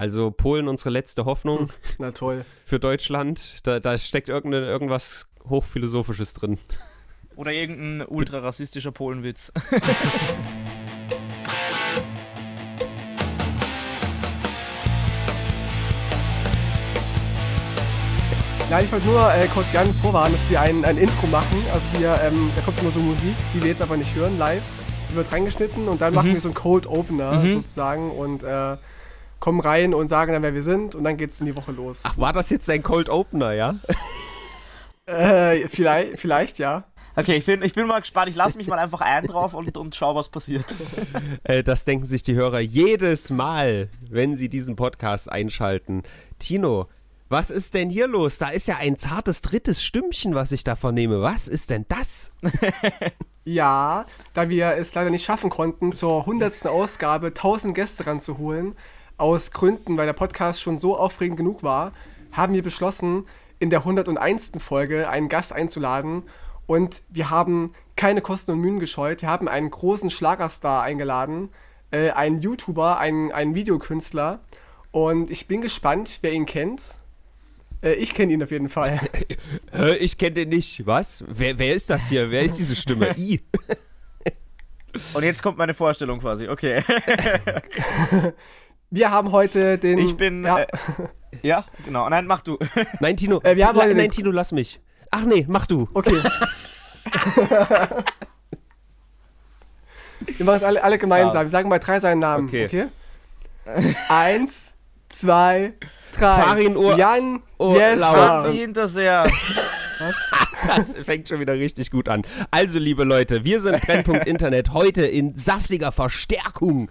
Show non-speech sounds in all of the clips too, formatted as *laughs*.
Also Polen unsere letzte Hoffnung. Hm, na toll. Für Deutschland. Da, da steckt irgendwas Hochphilosophisches drin. Oder irgendein ultra-rassistischer Polenwitz. Nein, ich wollte nur äh, kurz Jan vorwarnen, dass wir ein, ein Intro machen. Also wir, ähm, da kommt immer so Musik, die wir jetzt aber nicht hören live. Die wird reingeschnitten und dann mhm. machen wir so einen Cold Opener mhm. sozusagen und äh, kommen rein und sagen dann, wer wir sind und dann geht's in die Woche los. Ach, war das jetzt ein Cold Opener, ja? äh, vielleicht, vielleicht ja. Okay, ich bin, ich bin mal gespannt. Ich lasse mich mal einfach ein drauf und, und schau, was passiert. *laughs* Äh, das denken sich die Hörer jedes Mal, wenn sie diesen Podcast einschalten. Tino, was ist denn hier los? Da ist ja ein zartes drittes Stimmchen, was ich da vernehme. Was ist denn das? *laughs* ja, da wir es leider nicht schaffen konnten, zur hundertsten Ausgabe 1000 Gäste ranzuholen, aus Gründen, weil der Podcast schon so aufregend genug war, haben wir beschlossen, in der 101. Folge einen Gast einzuladen. Und wir haben keine Kosten und Mühen gescheut. Wir haben einen großen Schlagerstar eingeladen, äh, einen YouTuber, einen, einen Videokünstler. Und ich bin gespannt, wer ihn kennt. Äh, ich kenne ihn auf jeden Fall. *laughs* ich kenne den nicht. Was? Wer, wer ist das hier? Wer ist diese Stimme? *laughs* I. Und jetzt kommt meine Vorstellung quasi. Okay. *laughs* wir haben heute den. Ich bin. Ja, äh, ja genau. Nein, mach du. *laughs* Nein, Tino. Äh, wir haben nein, nein, Tino, lass mich. Ach nee, mach du. Okay. *laughs* wir machen es alle, alle gemeinsam. Wir sagen mal drei seinen Namen. Okay. okay? Eins, zwei, drei. Farin Ur Jan oh, yes, Franzi Hinterseher. *laughs* Das fängt schon wieder richtig gut an. Also, liebe Leute, wir sind Brennpunkt Internet heute in saftiger Verstärkung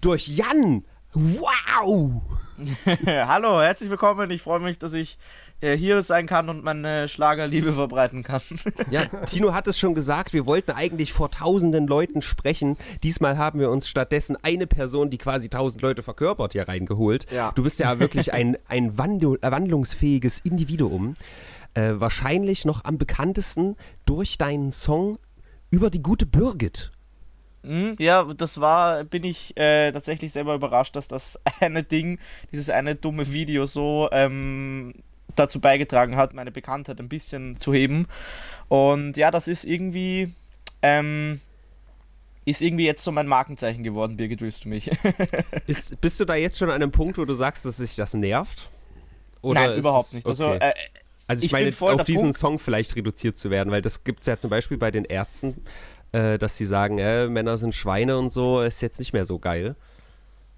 durch Jan. Wow! *laughs* Hallo, herzlich willkommen. Ich freue mich, dass ich äh, hier sein kann und meine Schlagerliebe verbreiten kann. *laughs* ja, Tino hat es schon gesagt, wir wollten eigentlich vor tausenden Leuten sprechen. Diesmal haben wir uns stattdessen eine Person, die quasi tausend Leute verkörpert, hier reingeholt. Ja. Du bist ja wirklich ein, ein Wandl wandlungsfähiges Individuum. Äh, wahrscheinlich noch am bekanntesten durch deinen Song über die gute Birgit. Hm, ja, das war, bin ich äh, tatsächlich selber überrascht, dass das *laughs* eine Ding, dieses eine dumme Video so ähm, dazu beigetragen hat, meine Bekanntheit ein bisschen zu heben. Und ja, das ist irgendwie, ähm, ist irgendwie jetzt so mein Markenzeichen geworden, Birgit, willst du mich? *laughs* ist, bist du da jetzt schon an einem Punkt, wo du sagst, dass sich das nervt? Oder Nein, überhaupt nicht. Also, okay. Also, äh, also ich, ich meine, auf diesen Punkt. Song vielleicht reduziert zu werden, weil das gibt es ja zum Beispiel bei den Ärzten, äh, dass sie sagen, äh, Männer sind Schweine und so, ist jetzt nicht mehr so geil.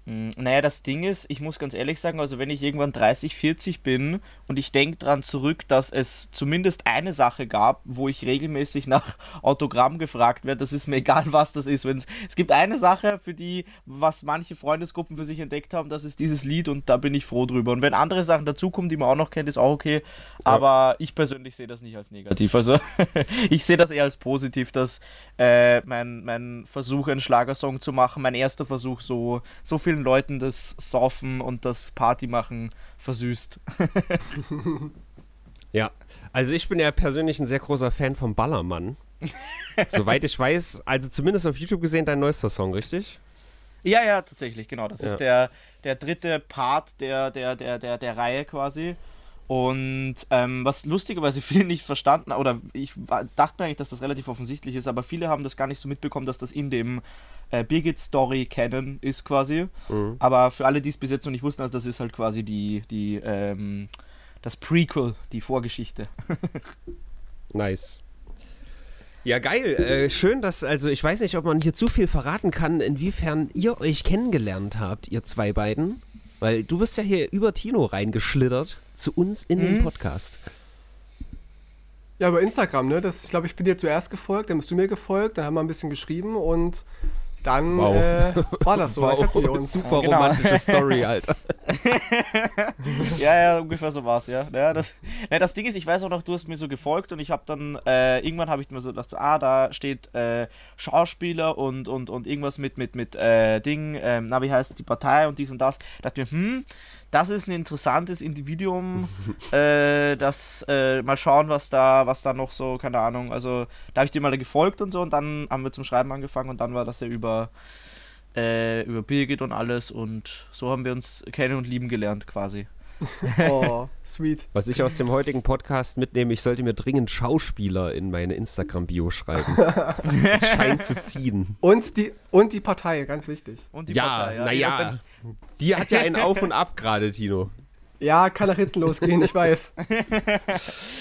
Hm, naja, das Ding ist, ich muss ganz ehrlich sagen, also wenn ich irgendwann 30, 40 bin und ich denke daran zurück, dass es zumindest eine Sache gab, wo ich regelmäßig *laughs* nach Autogramm gefragt werde, das ist mir egal, was das ist. Wenn's, es gibt eine Sache, für die, was manche Freundesgruppen für sich entdeckt haben, das ist dieses Lied und da bin ich froh drüber. Und wenn andere Sachen dazukommen, die man auch noch kennt, ist auch okay. Aber ja. ich persönlich sehe das nicht als negativ. Also *laughs* ich sehe das eher als positiv, dass äh, mein, mein Versuch, einen Schlagersong zu machen, mein erster Versuch, so, so viel vielen Leuten das Saufen und das Partymachen versüßt. *laughs* ja, also ich bin ja persönlich ein sehr großer Fan vom Ballermann. *laughs* Soweit ich weiß, also zumindest auf YouTube gesehen, dein neuester Song, richtig? Ja, ja, tatsächlich, genau. Das ja. ist der, der dritte Part der, der, der, der, der Reihe quasi. Und ähm, was lustigerweise *laughs* viele nicht verstanden, oder ich dachte mir eigentlich, dass das relativ offensichtlich ist, aber viele haben das gar nicht so mitbekommen, dass das in dem äh, Birgit Story Canon ist quasi. Mhm. Aber für alle, die es bis jetzt noch nicht wussten, also das ist halt quasi die, die, ähm, das Prequel, die Vorgeschichte. *laughs* nice. Ja, geil. Äh, schön, dass, also ich weiß nicht, ob man hier zu viel verraten kann, inwiefern ihr euch kennengelernt habt, ihr zwei beiden. Weil du bist ja hier über Tino reingeschlittert zu uns in mhm. den Podcast. Ja, über Instagram, ne? Das, ich glaube, ich bin dir zuerst gefolgt, dann bist du mir gefolgt, dann haben wir ein bisschen geschrieben und dann wow. äh, war das so. *laughs* Wow. Wir uns. *laughs* Super genau. romantische *laughs* Story, Alter. ja, ja, ungefähr so war es, ja. ja, das, ja. Das Ding ist, ich weiß auch noch, du hast mir so gefolgt und ich habe dann, äh, irgendwann habe ich mir so gedacht, ah, da steht äh, Schauspieler und, und, und irgendwas mit, mit, mit äh, Ding, ähm, na, wie heißt die Partei und dies und das. Da dachte mir, hm, das ist ein interessantes Individuum. *laughs* äh, das äh, mal schauen, was da, was da noch so, keine Ahnung. Also da habe ich dir mal gefolgt und so und dann haben wir zum Schreiben angefangen und dann war das ja über äh, über Birgit und alles und so haben wir uns kennen und lieben gelernt quasi. *laughs* Oh, sweet. Was ich aus dem heutigen Podcast mitnehme, ich sollte mir dringend Schauspieler in meine Instagram-Bio schreiben. *laughs* das scheint zu ziehen. Und die, und die Partei, ganz wichtig. Und die ja, Partei, ja. Naja, die hat ja einen Auf und Ab gerade, Tino. Ja, kann nach hinten losgehen, ich weiß. *laughs* Nein,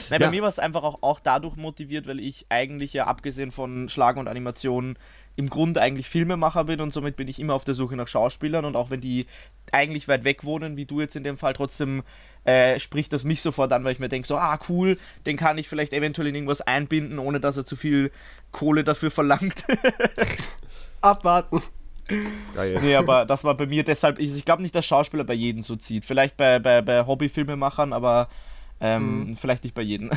bei ja. mir war es einfach auch, auch dadurch motiviert, weil ich eigentlich ja abgesehen von Schlagen und Animationen im Grunde eigentlich Filmemacher bin und somit bin ich immer auf der Suche nach Schauspielern und auch wenn die eigentlich weit weg wohnen, wie du jetzt in dem Fall, trotzdem äh, spricht das mich sofort an, weil ich mir denke, so, ah, cool, den kann ich vielleicht eventuell in irgendwas einbinden, ohne dass er zu viel Kohle dafür verlangt. *laughs* Abwarten. Geil. Nee, aber das war bei mir deshalb, ich, ich glaube nicht, dass Schauspieler bei jedem so zieht. Vielleicht bei, bei, bei Hobbyfilmemachern, aber ähm, mhm. Vielleicht nicht bei jedem.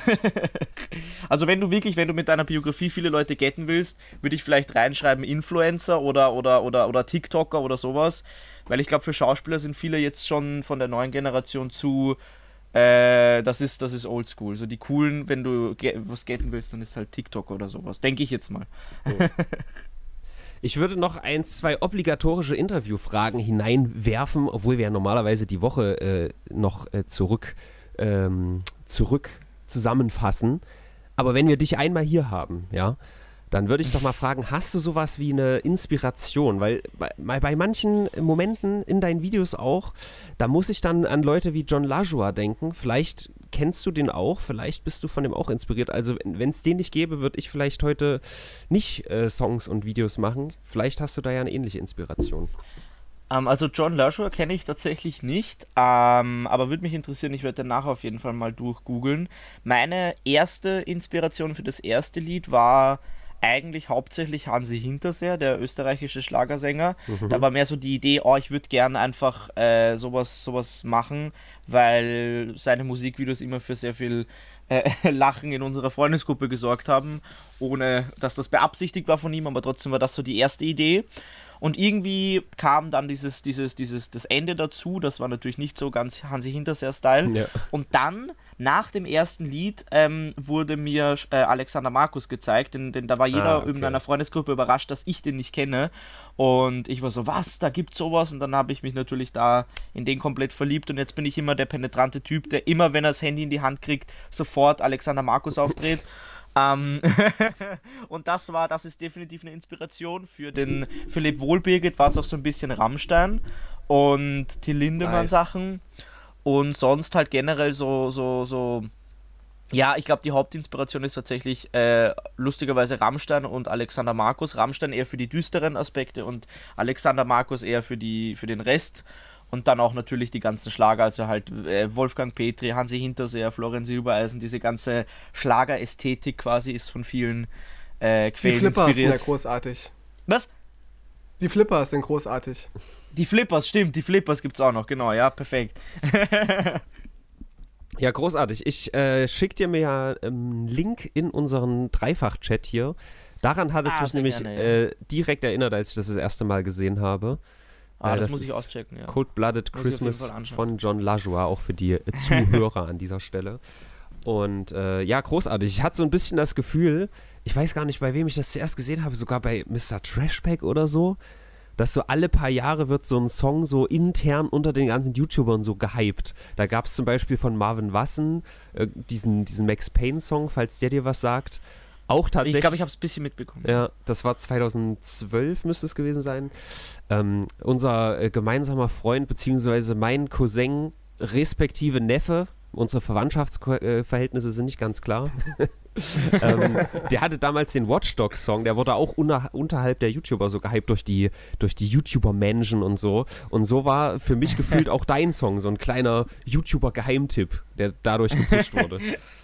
*laughs* also wenn du wirklich, wenn du mit deiner Biografie viele Leute getten willst, würde ich vielleicht reinschreiben Influencer oder, oder, oder, oder TikToker oder sowas. Weil ich glaube, für Schauspieler sind viele jetzt schon von der neuen Generation zu, äh, das ist, das ist oldschool. So die coolen, wenn du ge was getten willst, dann ist halt TikTok oder sowas. Denke ich jetzt mal. Oh. *laughs* Ich würde noch ein, zwei obligatorische Interviewfragen hineinwerfen, obwohl wir ja normalerweise die Woche äh, noch äh, zurück ähm, zurück zusammenfassen. Aber wenn wir dich einmal hier haben, ja, dann würde ich doch mal fragen, hast du sowas wie eine Inspiration? Weil bei, bei, manchen Momenten in deinen Videos auch, da muss ich dann an Leute wie John LaJoie denken. Vielleicht kennst du den auch, vielleicht bist du von dem auch inspiriert. Also wenn es den nicht gäbe, würde ich vielleicht heute nicht äh, Songs und Videos machen. Vielleicht hast du da ja eine ähnliche Inspiration. Ähm, also John LaJoie kenne ich tatsächlich nicht, ähm, aber würde mich interessieren, ich werde danach auf jeden Fall mal durchgoogeln. Meine erste Inspiration für das erste Lied war eigentlich hauptsächlich Hansi Hinterseer, der österreichische Schlagersänger. Mhm. Da war mehr so die Idee, oh, ich würde gerne einfach äh, sowas, sowas machen, weil seine Musikvideos immer für sehr viel äh, *laughs* Lachen in unserer Freundesgruppe gesorgt haben, ohne dass das beabsichtigt war von ihm, aber trotzdem war das so die erste Idee. Und irgendwie kam dann dieses, dieses, dieses, das Ende dazu. Das war natürlich nicht so ganz Hansi Hinterseer-Style. Ja. Und dann, nach dem ersten Lied, ähm, wurde mir äh, Alexander Markus gezeigt. Denn, denn da war jeder ah, okay. in meiner Freundesgruppe überrascht, dass ich den nicht kenne. Und ich war so, was, da gibt's sowas? Und dann habe ich mich natürlich da in den komplett verliebt. Und jetzt bin ich immer der penetrante Typ, der immer, wenn er das Handy in die Hand kriegt, sofort Alexander Markus *laughs* aufdreht. Ähm, *laughs* und das war, das ist definitiv eine Inspiration für den Philipp Wohlbirgit, war es auch so ein bisschen Rammstein und die Lindemann-Sachen. Nice. Und sonst halt generell so, so, so. Ja, ich glaube, die Hauptinspiration ist tatsächlich äh, lustigerweise Rammstein und Alexander Markus. Rammstein eher für die düsteren Aspekte und Alexander Markus eher für, die, für den Rest. Und dann auch natürlich die ganzen Schlager, also halt äh, Wolfgang Petri, Hansi Hinterseer, Florian Silbereisen, diese ganze Schlagerästhetik quasi ist von vielen äh, Quellen Die Flippers inspiriert. sind ja großartig. Was? Die Flippers sind großartig. Die Flippers, stimmt, die Flippers gibt es auch noch, genau, ja, perfekt. *laughs* ja, großartig. Ich äh, schicke dir mir ja einen ähm, Link in unseren Dreifach-Chat hier. Daran hat es ah, mich nämlich gerne, ja. äh, direkt erinnert, als ich das das erste Mal gesehen habe. Ah, das, das, muss ich auschecken, ja. Cold Blooded Christmas von John LaJoie, auch für die Zuhörer an dieser Stelle. Und äh, ja, großartig. Ich hatte so ein bisschen das Gefühl, ich weiß gar nicht, bei wem ich das zuerst gesehen habe, sogar bei Mr. Trashback oder so, dass so alle paar Jahre wird so ein Song so intern unter den ganzen YouTubern so gehypt. Da gab es zum Beispiel von Marvin Wassen äh, diesen, diesen Max Payne-Song, falls der dir was sagt. Auch tatsächlich. Ich glaube, ich habe es ein bisschen mitbekommen. Ja, das war 2012 müsste es gewesen sein. Ähm, unser äh, gemeinsamer Freund beziehungsweise mein Cousin respektive Neffe, unsere Verwandtschaftsverhältnisse sind nicht ganz klar. *laughs* ähm, der hatte damals den Watchdog Song, der wurde auch unter, unterhalb der YouTuber so gehypt durch die, durch die YouTuber-Menschen und so. Und so war für mich gefühlt *laughs* auch dein Song so ein kleiner YouTuber-Geheimtipp, der dadurch gepusht wurde. *laughs*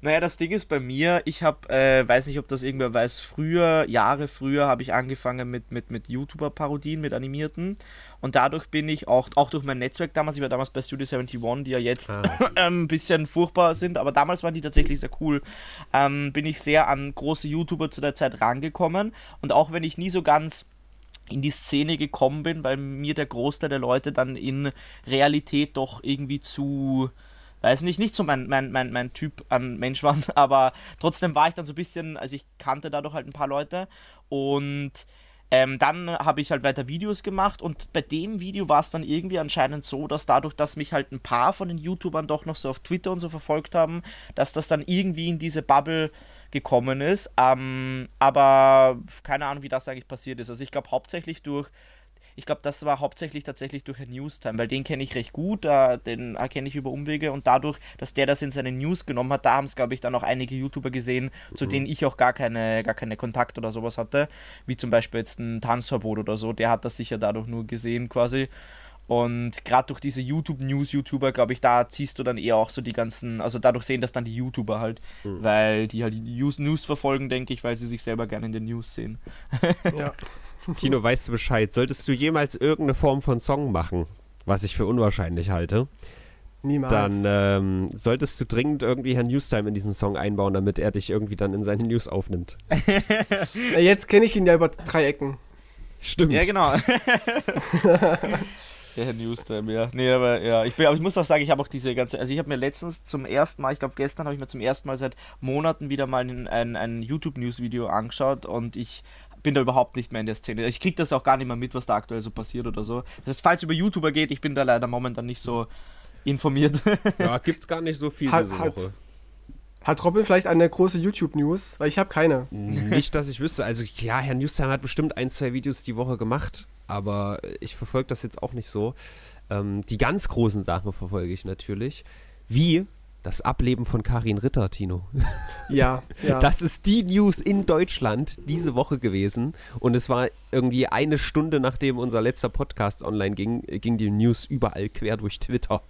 Naja, das Ding ist bei mir, ich habe, äh, weiß nicht, ob das irgendwer weiß, früher, Jahre früher habe ich angefangen mit, mit, mit YouTuber-Parodien, mit animierten. Und dadurch bin ich auch, auch durch mein Netzwerk damals, ich war damals bei Studio 71, die ja jetzt ah. ein *laughs* bisschen furchtbar sind, aber damals waren die tatsächlich sehr cool, ähm, bin ich sehr an große YouTuber zu der Zeit rangekommen. Und auch wenn ich nie so ganz in die Szene gekommen bin, weil mir der Großteil der Leute dann in Realität doch irgendwie zu weiß nicht, nicht so mein, mein, mein, mein Typ an Mensch waren, *laughs* aber trotzdem war ich dann so ein bisschen, also ich kannte dadurch halt ein paar Leute und ähm, dann habe ich halt weiter Videos gemacht und bei dem Video war es dann irgendwie anscheinend so, dass dadurch, dass mich halt ein paar von den YouTubern doch noch so auf Twitter und so verfolgt haben, dass das dann irgendwie in diese Bubble gekommen ist. Ähm, aber keine Ahnung, wie das eigentlich passiert ist. Also ich glaube hauptsächlich durch ich glaube, das war hauptsächlich tatsächlich durch Herrn Newstime, weil den kenne ich recht gut, äh, den erkenne ich über Umwege und dadurch, dass der das in seine News genommen hat, da haben es, glaube ich, dann auch einige YouTuber gesehen, zu mhm. denen ich auch gar keine, gar keine Kontakt oder sowas hatte, wie zum Beispiel jetzt ein Tanzverbot oder so, der hat das sicher dadurch nur gesehen quasi. Und gerade durch diese YouTube-News-YouTuber, glaube ich, da ziehst du dann eher auch so die ganzen, also dadurch sehen das dann die YouTuber halt, mhm. weil die halt die News, News verfolgen, denke ich, weil sie sich selber gerne in den News sehen. Ja. *laughs* *laughs* Tino, weißt du Bescheid? Solltest du jemals irgendeine Form von Song machen, was ich für unwahrscheinlich halte, Niemals. dann ähm, solltest du dringend irgendwie Herrn Newstime in diesen Song einbauen, damit er dich irgendwie dann in seine News aufnimmt. *laughs* Jetzt kenne ich ihn ja über drei Ecken. Stimmt. Ja, genau. *laughs* Der Herr Newstime, ja. Nee, aber ja, ich, bin, aber ich muss auch sagen, ich habe auch diese ganze, also ich habe mir letztens zum ersten Mal, ich glaube gestern habe ich mir zum ersten Mal seit Monaten wieder mal ein, ein, ein YouTube-News-Video angeschaut und ich bin da überhaupt nicht mehr in der Szene. Ich kriege das auch gar nicht mehr mit, was da aktuell so passiert oder so. Das heißt, falls es über YouTuber geht, ich bin da leider momentan nicht so informiert. *laughs* Ja, gibt's gar nicht so viel hat, diese Woche. Hat Robin vielleicht eine große YouTube-News? Weil ich habe keine. Nicht, dass ich wüsste. Also ja, Herr Newstime hat bestimmt ein, zwei Videos die Woche gemacht, aber ich verfolge das jetzt auch nicht so. Ähm, die ganz großen Sachen verfolge ich natürlich. Wie das Ableben von Karin Ritter, Tino. *laughs* Ja, ja. Das ist die News in Deutschland diese Woche gewesen. Und es war irgendwie eine Stunde, nachdem unser letzter Podcast online ging, ging die News überall quer durch Twitter.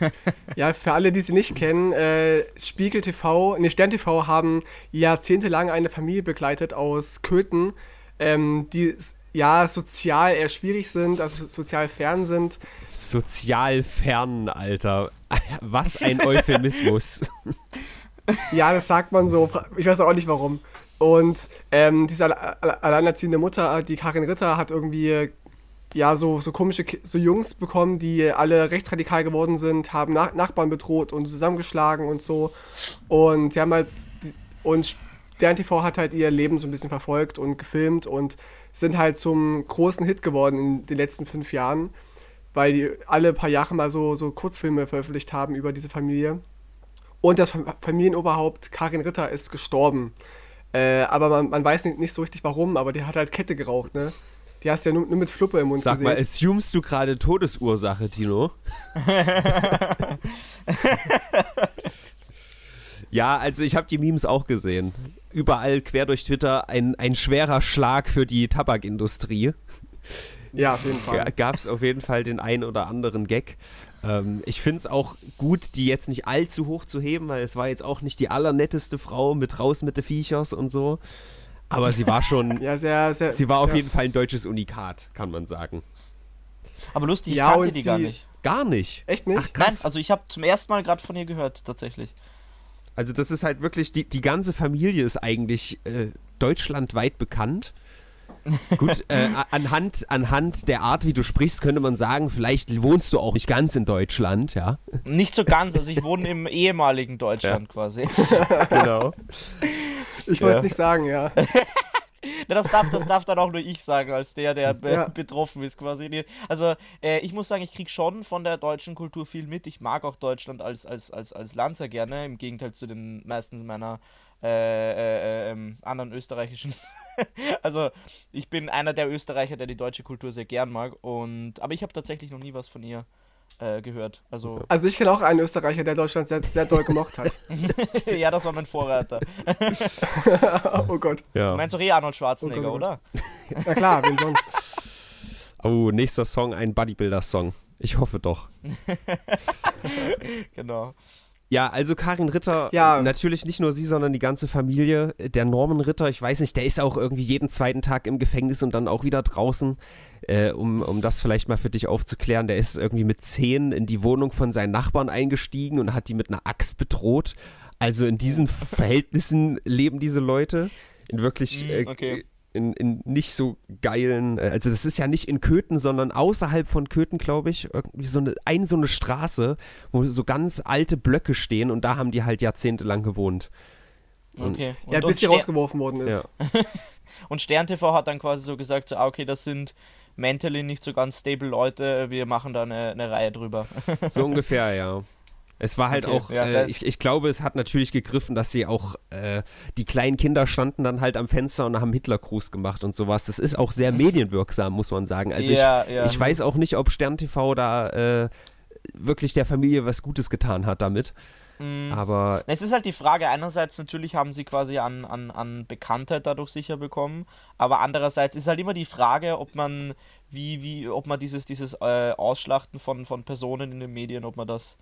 *laughs* Ja, für alle, die sie nicht kennen, äh, Spiegel TV, ne, Stern TV haben jahrzehntelang eine Familie begleitet aus Köthen, ähm, die ja sozial eher schwierig sind, also sozial fern sind. Sozial fern, Alter. *laughs* Was ein Euphemismus. *laughs* ja, das sagt man so. Ich weiß auch nicht warum. Und ähm, diese alleinerziehende Mutter, die Karin Ritter, hat irgendwie ja so, so komische so Jungs bekommen, die alle rechtsradikal geworden sind, haben Nach Nachbarn bedroht und zusammengeschlagen und so. Und sie haben halt und Stern TV hat halt ihr Leben so ein bisschen verfolgt und gefilmt und sind halt zum großen Hit geworden in den letzten fünf Jahren weil die alle paar Jahre mal so, so Kurzfilme veröffentlicht haben über diese Familie. Und das Familienoberhaupt Karin Ritter ist gestorben. Äh, aber man, man weiß nicht, nicht, so richtig warum, aber die hat halt Kette geraucht, ne? Die hast du ja nur, nur mit Fluppe im Mund Sag gesehen. Sag mal, assumst du gerade Todesursache, Tino? *laughs* ja, also ich habe die Memes auch gesehen. Überall quer durch Twitter ein, ein schwerer Schlag für die Tabakindustrie. Ja, auf jeden Fall. Gab es auf jeden Fall den einen oder anderen Gag. Ähm, ich finde es auch gut, die jetzt nicht allzu hoch zu heben, weil es war jetzt auch nicht die allernetteste Frau mit raus mit den Viechers und so. Aber sie war schon. *laughs* ja, sehr, sehr. Sie war auf jeden Fall ein deutsches Unikat, kann man sagen. Aber lustig, ich ja, kannte die gar nicht. Gar nicht. Echt nicht? Ach, krass. Nein, also ich habe zum ersten Mal gerade von ihr gehört, tatsächlich. Also das ist halt wirklich, die, die ganze Familie ist eigentlich äh, deutschlandweit bekannt. Gut, äh, anhand, anhand der Art, wie du sprichst, könnte man sagen, vielleicht wohnst du auch nicht ganz in Deutschland, ja? Nicht so ganz, also ich wohne im ehemaligen Deutschland ja. quasi. *laughs* genau. Ich wollte es ja. nicht sagen, ja. *laughs* Na, das, darf, das darf dann auch nur ich sagen, als der, der be ja. betroffen ist quasi. Also äh, ich muss sagen, ich kriege schon von der deutschen Kultur viel mit. Ich mag auch Deutschland als, als, als, als Land sehr gerne, im Gegenteil zu den meisten meiner äh, äh, ähm, anderen österreichischen *laughs* also ich bin einer der Österreicher, der die deutsche Kultur sehr gern mag. Und, aber ich habe tatsächlich noch nie was von ihr äh, gehört. Also, also ich kenne auch einen Österreicher, der Deutschland sehr, sehr doll gemocht hat. *laughs* ja, das war mein Vorreiter. *laughs* oh Gott. Ja. Du meinst doch eh Arnold Schwarzenegger, oh Gott, oh oder? Na klar, wen sonst? Oh, nächster Song, ein Bodybuilder-Song. Ich hoffe doch. genau. Ja, also Karin Ritter, ja. natürlich nicht nur sie, sondern die ganze Familie. Der Norman Ritter, ich weiß nicht, der ist auch irgendwie jeden zweiten Tag im Gefängnis und dann auch wieder draußen. Äh, um, um das vielleicht mal für dich aufzuklären, der ist irgendwie mit zehn in die Wohnung von seinen Nachbarn eingestiegen und hat die mit einer Axt bedroht. Also in diesen *laughs* Verhältnissen leben diese Leute. In wirklich mm, okay in, in nicht so geilen, äh, also das ist ja nicht in Köthen, sondern außerhalb von Köthen, glaube ich, irgendwie so eine, ein, so eine Straße, wo so ganz alte Blöcke stehen und da haben die halt jahrzehntelang gewohnt. Okay. Und, ja, bis sie rausgeworfen worden ist. Ja. *laughs* und Stern TV hat dann quasi so gesagt, so, ah, okay, das sind mentally nicht so ganz stable Leute, wir machen da eine, eine Reihe drüber. so *laughs* ungefähr, ja. Es war halt okay, auch, ja, äh, ich, ich glaube, es hat natürlich gegriffen, dass sie auch, äh, die kleinen Kinder standen dann halt am Fenster und haben Hitlergruß gemacht und sowas. Das ist auch sehr medienwirksam, muss man sagen. Also ja, ich, ja. ich weiß auch nicht, ob Stern TV da äh, wirklich der Familie was Gutes getan hat damit. Mhm. Aber. Es ist halt die Frage, einerseits natürlich haben sie quasi an, an, an Bekanntheit dadurch sicher bekommen, aber andererseits ist halt immer die Frage, ob man, wie, wie, ob man dieses, dieses äh, Ausschlachten von, von Personen in den Medien, ob man das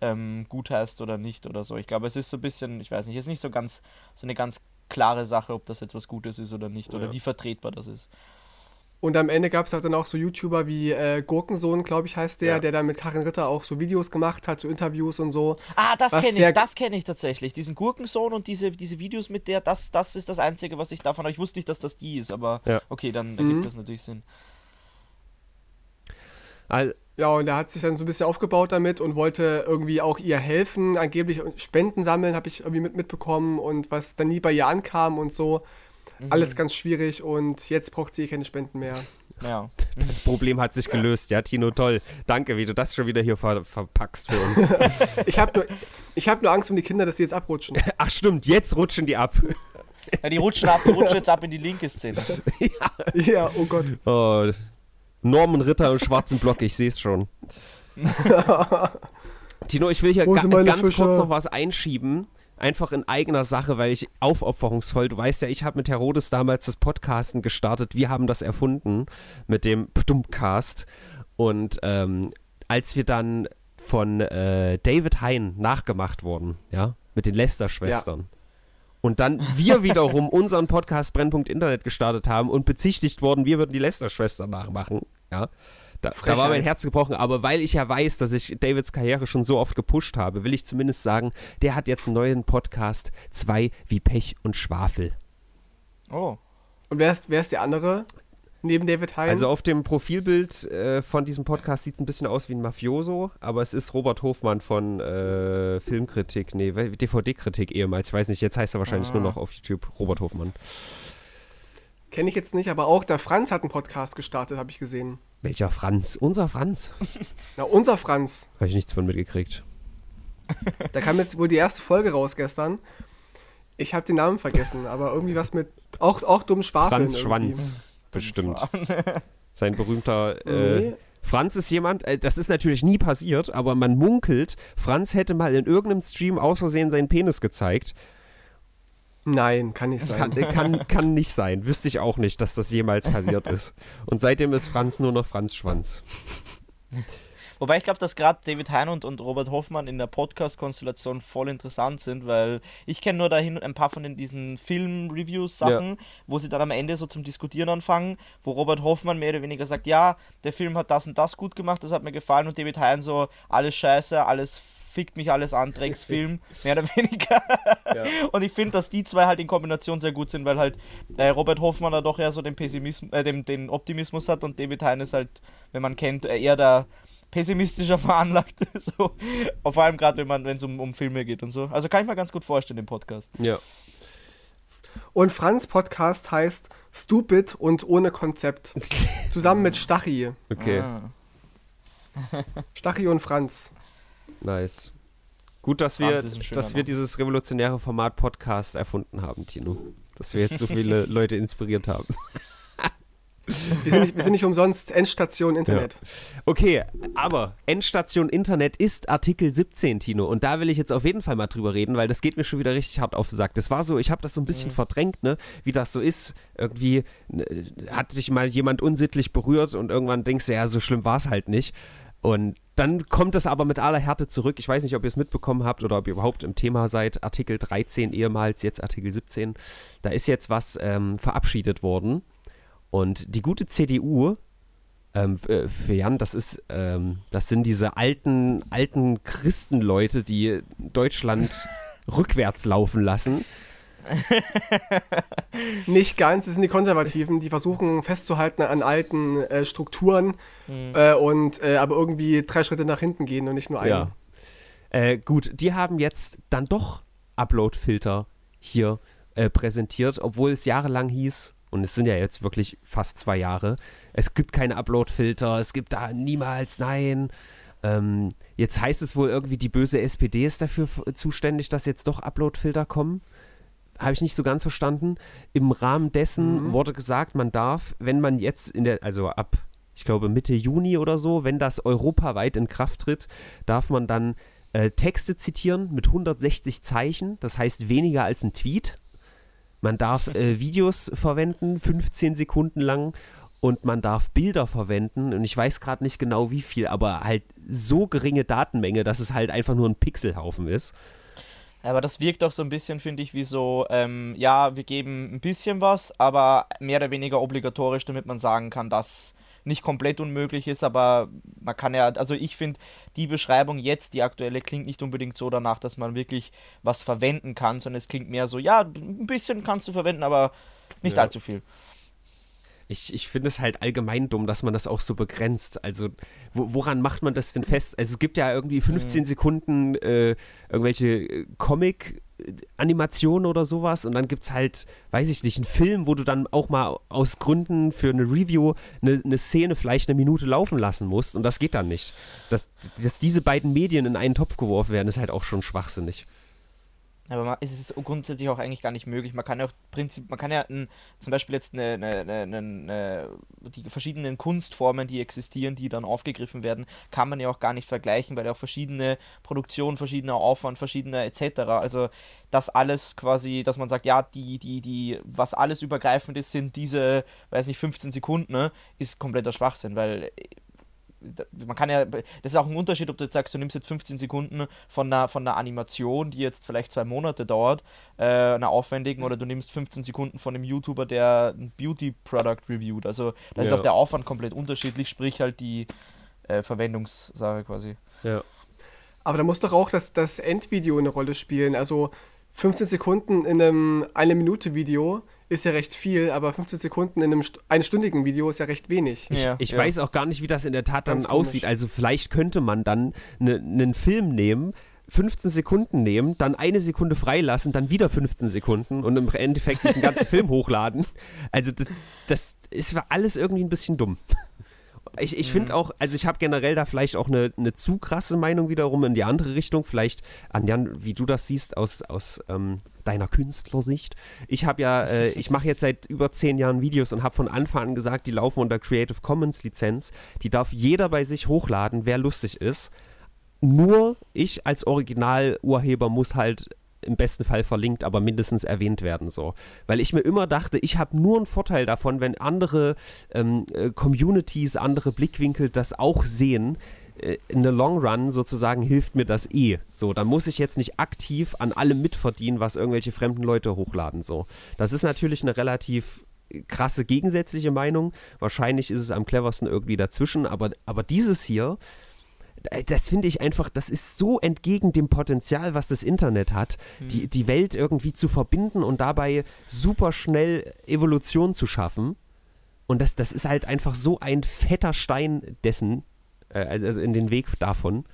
ähm, gut heißt oder nicht oder so. Ich glaube, es ist so ein bisschen, ich weiß nicht, es ist nicht so ganz so eine ganz klare Sache, ob das etwas Gutes ist oder nicht oder ja. wie vertretbar das ist. Und am Ende gab es halt dann auch so YouTuber wie äh, Gurkensohn, glaube ich, heißt der, ja. der dann mit Karin Ritter auch so Videos gemacht hat, so Interviews und so. Ah, das kenne ich, das kenne ich tatsächlich. Diesen Gurkensohn und diese, diese Videos mit der, das, das ist das Einzige, was ich davon habe. Ich wusste nicht, dass das die ist, aber ja. okay, dann ergibt mhm. das natürlich Sinn. All ja, und er hat sich dann so ein bisschen aufgebaut damit und wollte irgendwie auch ihr helfen, angeblich Spenden sammeln, habe ich irgendwie mit, mitbekommen und was dann nie bei ihr ankam und so. Mhm. Alles ganz schwierig und jetzt braucht sie keine Spenden mehr. Ja. *laughs* Das Problem hat sich gelöst, ja, Tino, toll. Danke, wie du das schon wieder hier ver verpackst für uns. *laughs* ich habe nur, hab nur Angst um die Kinder, dass sie jetzt abrutschen. *laughs* Ach stimmt, jetzt rutschen die ab. Ja, die rutschen ab, die rutschen jetzt ab in die linke Szene. ja. ja, oh Gott. Oh, Norman Ritter im schwarzen Block, ich sehe es schon. *laughs* Tino, ich will hier ga ganz Fische? kurz noch was einschieben. Einfach in eigener Sache, weil ich aufopferungsvoll, du weißt ja, ich habe mit Herodes damals das Podcasten gestartet. Wir haben das erfunden mit dem Ptumcast. Und ähm, als wir dann von äh, David Hein nachgemacht wurden, ja, mit den Lester-Schwestern. Ja und dann wir wiederum unseren Podcast Brennpunkt Internet gestartet haben und bezichtigt worden, wir würden die Lester-Schwester nachmachen. Ja. Da, da, war mein Herz gebrochen, aber weil ich ja weiß, dass ich Davids Karriere schon so oft gepusht habe, will ich zumindest sagen, der hat jetzt einen neuen Podcast, zwei wie Pech und Schwafel. Oh. Und wer ist, wer ist der andere? Neben David Hein? Also auf dem Profilbild äh, von diesem Podcast sieht es ein bisschen aus wie ein Mafioso, aber es ist Robert Hofmann von äh, Filmkritik, nee, DVD-Kritik ehemals. Ich weiß nicht, jetzt heißt er wahrscheinlich ah. nur noch auf YouTube Robert Hofmann. Kenne ich jetzt nicht, aber auch der Franz hat einen Podcast gestartet, habe ich gesehen. Welcher Franz? Unser Franz? *laughs* Na, unser Franz. Habe ich nichts von mitgekriegt. *laughs* Da kam jetzt wohl die erste Folge raus gestern. Ich habe den Namen vergessen, aber irgendwie was mit auch, auch dumm Schwafeln. Franz irgendwie. Schwanz. Bestimmt. Sein berühmter. Äh, nee. Franz ist jemand, äh, das ist natürlich nie passiert, aber man munkelt, Franz hätte mal in irgendeinem Stream aus Versehen seinen Penis gezeigt. Nein, kann nicht sein. Kann, äh, kann, kann nicht sein. Wüsste ich auch nicht, dass das jemals passiert ist. Und seitdem ist Franz nur noch Franz Schwanz. *laughs* Wobei ich glaube, dass gerade David Hein und, und Robert Hoffmann in der Podcast-Konstellation voll interessant sind, weil ich kenne nur dahin ein paar von den, diesen Film-Reviews-Sachen, ja. wo sie dann am Ende so zum Diskutieren anfangen, wo Robert Hoffmann mehr oder weniger sagt, ja, der Film hat das und das gut gemacht, das hat mir gefallen und David Hein so, alles scheiße, alles fickt mich alles an, Drecksfilm, *laughs* mehr oder weniger. Ja. *laughs* Und ich finde, dass die zwei halt in Kombination sehr gut sind, weil halt äh, Robert Hoffmann da doch eher so den Pessimismus, äh, den, den Optimismus hat und David Hein ist halt, wenn man kennt, eher der pessimistischer *laughs* veranlagt. *laughs* so. Vor allem gerade, wenn es um, um Filme geht und so. Also kann ich mir ganz gut vorstellen, den Podcast. Ja. Und Franz Podcast heißt Stupid und ohne Konzept. *laughs* Zusammen mit Stachi. Okay. Ah. Stachi und Franz. Nice. Gut, dass wir, dass wir dieses revolutionäre Format Podcast erfunden haben, Tino. Dass wir jetzt so viele Leute inspiriert haben. Wir sind, nicht, wir sind nicht umsonst Endstation Internet. Ja. Okay, aber Endstation Internet ist Artikel 17, Tino. Und da will ich jetzt auf jeden Fall mal drüber reden, weil das geht mir schon wieder richtig hart auf den Sack. Das war so, ich habe das so ein bisschen mhm. verdrängt, ne? wie das so ist. Irgendwie äh, hat dich mal jemand unsittlich berührt und irgendwann denkst du, ja, so schlimm war es halt nicht. Und dann kommt es aber mit aller Härte zurück. Ich weiß nicht, ob ihr es mitbekommen habt oder ob ihr überhaupt im Thema seid. Artikel 13 ehemals, jetzt Artikel 17. Da ist jetzt was ähm, verabschiedet worden. Und die gute CDU, ähm, äh, für Jan, das ist, ähm, das sind diese alten, alten Christenleute, die Deutschland *laughs* rückwärts laufen lassen. *laughs* Nicht ganz, es sind die Konservativen, die versuchen festzuhalten an alten äh, Strukturen mhm. äh, und äh, aber irgendwie drei Schritte nach hinten gehen und nicht nur einen. Ja. Äh, gut, die haben jetzt dann doch Upload-Filter hier äh, präsentiert, obwohl es jahrelang hieß, und es sind ja jetzt wirklich fast zwei Jahre, es gibt keine Upload-Filter, es gibt da niemals, nein. Ähm, jetzt heißt es wohl irgendwie, die böse SPD ist dafür zuständig, dass jetzt doch Upload-Filter kommen. Habe ich nicht so ganz verstanden. Im Rahmen dessen mhm. wurde gesagt, man darf, wenn man jetzt in der, also ab, ich glaube Mitte Juni oder so, wenn das europaweit in Kraft tritt, darf man dann äh, Texte zitieren mit 160 Zeichen, das heißt weniger als ein Tweet. Man darf äh, *laughs* Videos verwenden, 15 Sekunden lang und man darf Bilder verwenden und ich weiß gerade nicht genau wie viel, aber halt so geringe Datenmenge, dass es halt einfach nur ein Pixelhaufen ist. Aber das wirkt auch so ein bisschen, finde ich, wie so, ähm, ja, wir geben ein bisschen was, aber mehr oder weniger obligatorisch, damit man sagen kann, dass nicht komplett unmöglich ist, aber man kann ja, also ich finde, die Beschreibung jetzt, die aktuelle, klingt nicht unbedingt so danach, dass man wirklich was verwenden kann, sondern es klingt mehr so, ja, ein bisschen kannst du verwenden, aber nicht ja. allzu viel ich, ich finde es halt allgemein dumm, dass man das auch so begrenzt. Also, wo, woran macht man das denn fest? Also, es gibt ja irgendwie 15 mhm. Sekunden äh, irgendwelche äh, Comic- Animationen oder sowas und dann gibt es halt, weiß ich nicht, einen Film, wo du dann auch mal aus Gründen für eine Review eine, eine Szene vielleicht eine Minute laufen lassen musst und das geht dann nicht. Dass, dass diese beiden Medien in einen Topf geworfen werden, ist halt auch schon schwachsinnig. Aber man, es ist grundsätzlich auch eigentlich gar nicht möglich. Man kann ja auch Prinzip, man kann ja ein, zum Beispiel jetzt eine, eine, eine, die verschiedenen Kunstformen, die existieren, die dann aufgegriffen werden, kann man ja auch gar nicht vergleichen, weil ja auch verschiedene Produktionen, verschiedener Aufwand, verschiedener etc. Also das alles quasi, dass man sagt, ja, die, die, die, was alles übergreifend ist, sind diese, weiß nicht, 15 Sekunden, ne, ist kompletter Schwachsinn, weil man kann ja, das ist auch ein Unterschied, ob du jetzt sagst, du nimmst jetzt 15 Sekunden von einer, von einer Animation, die jetzt vielleicht zwei Monate dauert, äh, einer aufwendigen, oder du nimmst 15 Sekunden von einem YouTuber, der ein Beauty-Product reviewt. Also da ist auch der Aufwand komplett unterschiedlich, sprich halt die äh, Verwendungssache quasi. Ja. Aber da muss doch auch das, das Endvideo eine Rolle spielen. Also 15 Sekunden in einem eine Minute Video ist ja recht viel, aber 15 Sekunden in einem einstündigen Video ist ja recht wenig. Ich, ja, ich ja. weiß auch gar nicht, wie das in der Tat dann aussieht. Also vielleicht könnte man dann einen ne, Film nehmen, 15 Sekunden nehmen, dann eine Sekunde freilassen, dann wieder 15 Sekunden und im Endeffekt diesen ganzen *laughs* Film hochladen. Also das, das ist alles irgendwie ein bisschen dumm. Ich, ich finde mhm. auch, also ich habe generell da vielleicht auch eine, eine zu krasse Meinung wiederum in die andere Richtung. Vielleicht, Anjan, wie du das siehst aus, aus ähm, deiner Künstlersicht. Ich habe ja, äh, *laughs* ich mache jetzt seit über zehn Jahren Videos und habe von Anfang an gesagt, die laufen unter Creative Commons Lizenz. Die darf jeder bei sich hochladen, wer lustig ist. Nur ich als Originalurheber muss halt im besten Fall verlinkt, aber mindestens erwähnt werden so. Weil ich mir immer dachte, ich habe nur einen Vorteil davon, wenn andere ähm, äh, Communities, andere Blickwinkel das auch sehen. Äh, in der Long Run sozusagen hilft mir das eh. So, dann muss ich jetzt nicht aktiv an allem mitverdienen, was irgendwelche fremden Leute hochladen. So, das ist natürlich eine relativ krasse gegensätzliche Meinung. Wahrscheinlich ist es am cleversten irgendwie dazwischen, aber, aber dieses hier, äh, das finde ich einfach, das ist so entgegen dem Potenzial, was das Internet hat, mhm. die, die Welt irgendwie zu verbinden und dabei super schnell Evolution zu schaffen. Und das, das ist halt einfach so ein fetter Stein dessen, äh, also in den Weg davon.